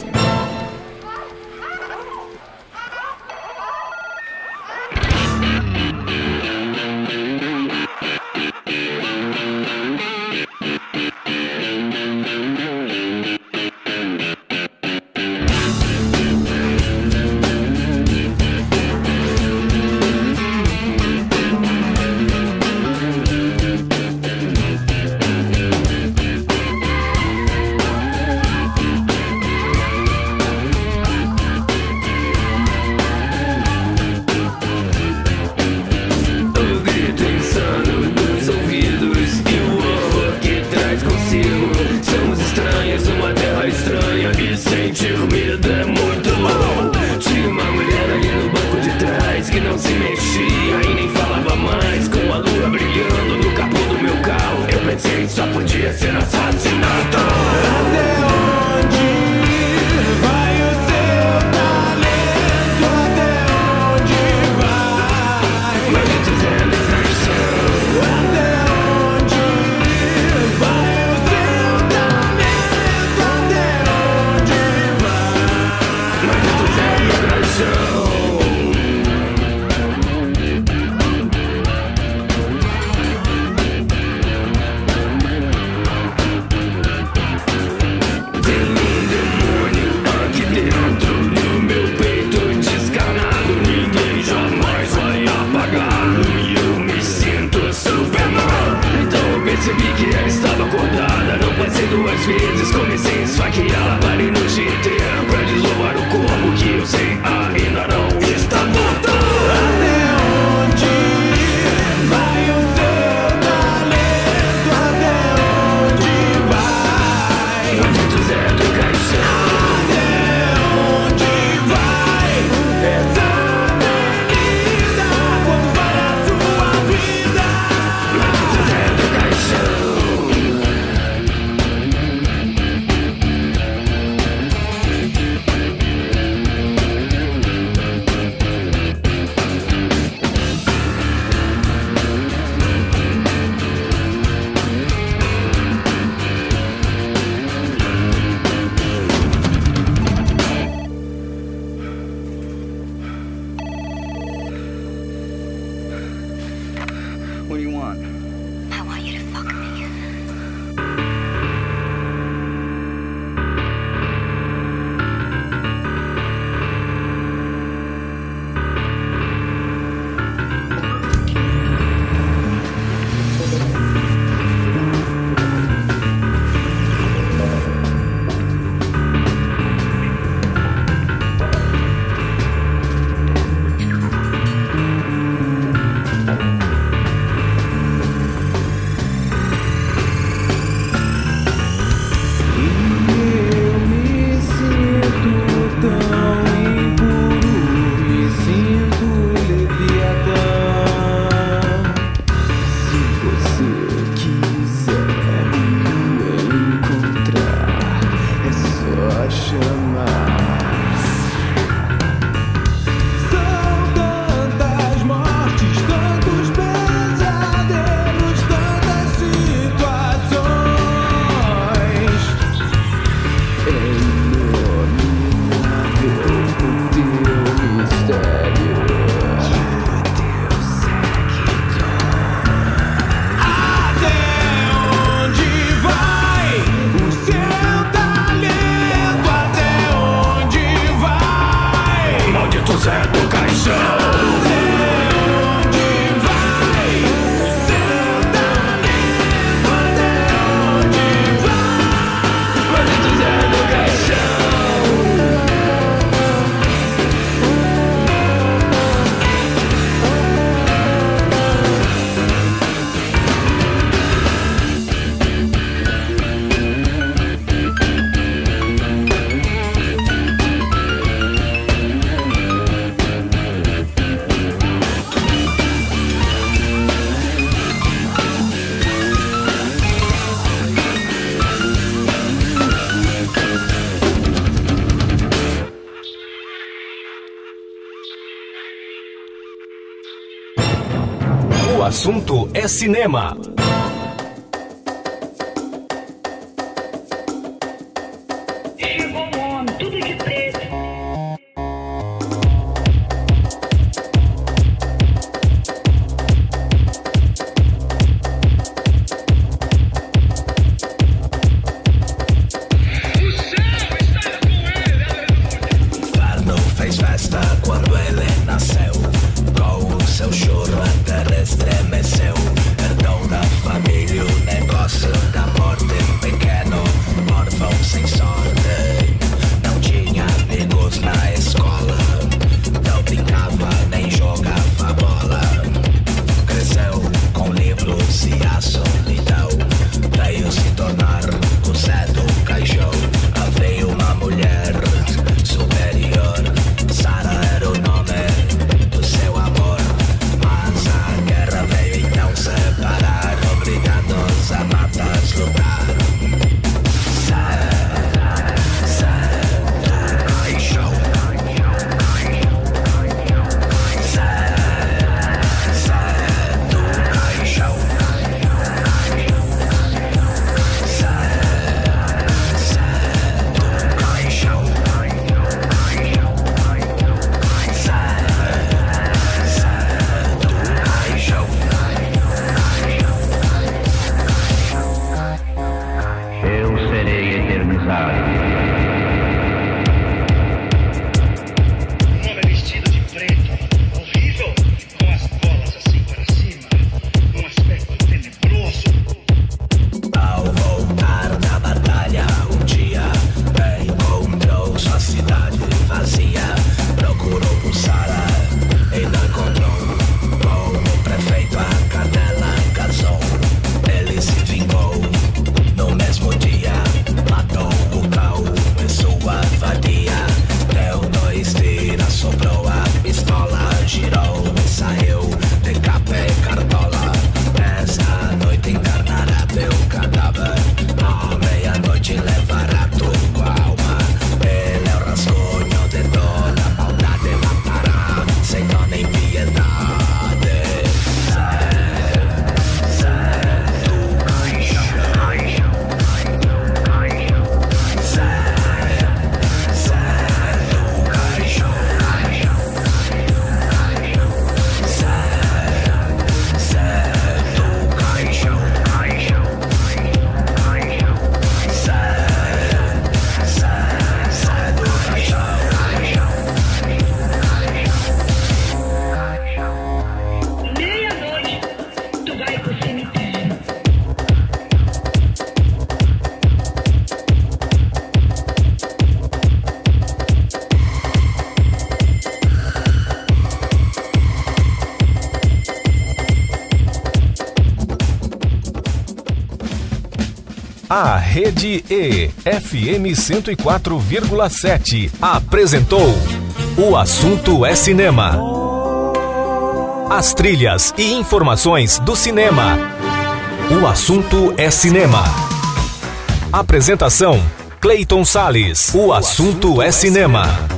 assunto é cinema. A Rede E, FM 104,7, apresentou O Assunto é Cinema. As trilhas e informações do cinema. O Assunto é Cinema. Apresentação, Clayton Sales. O Assunto é Cinema.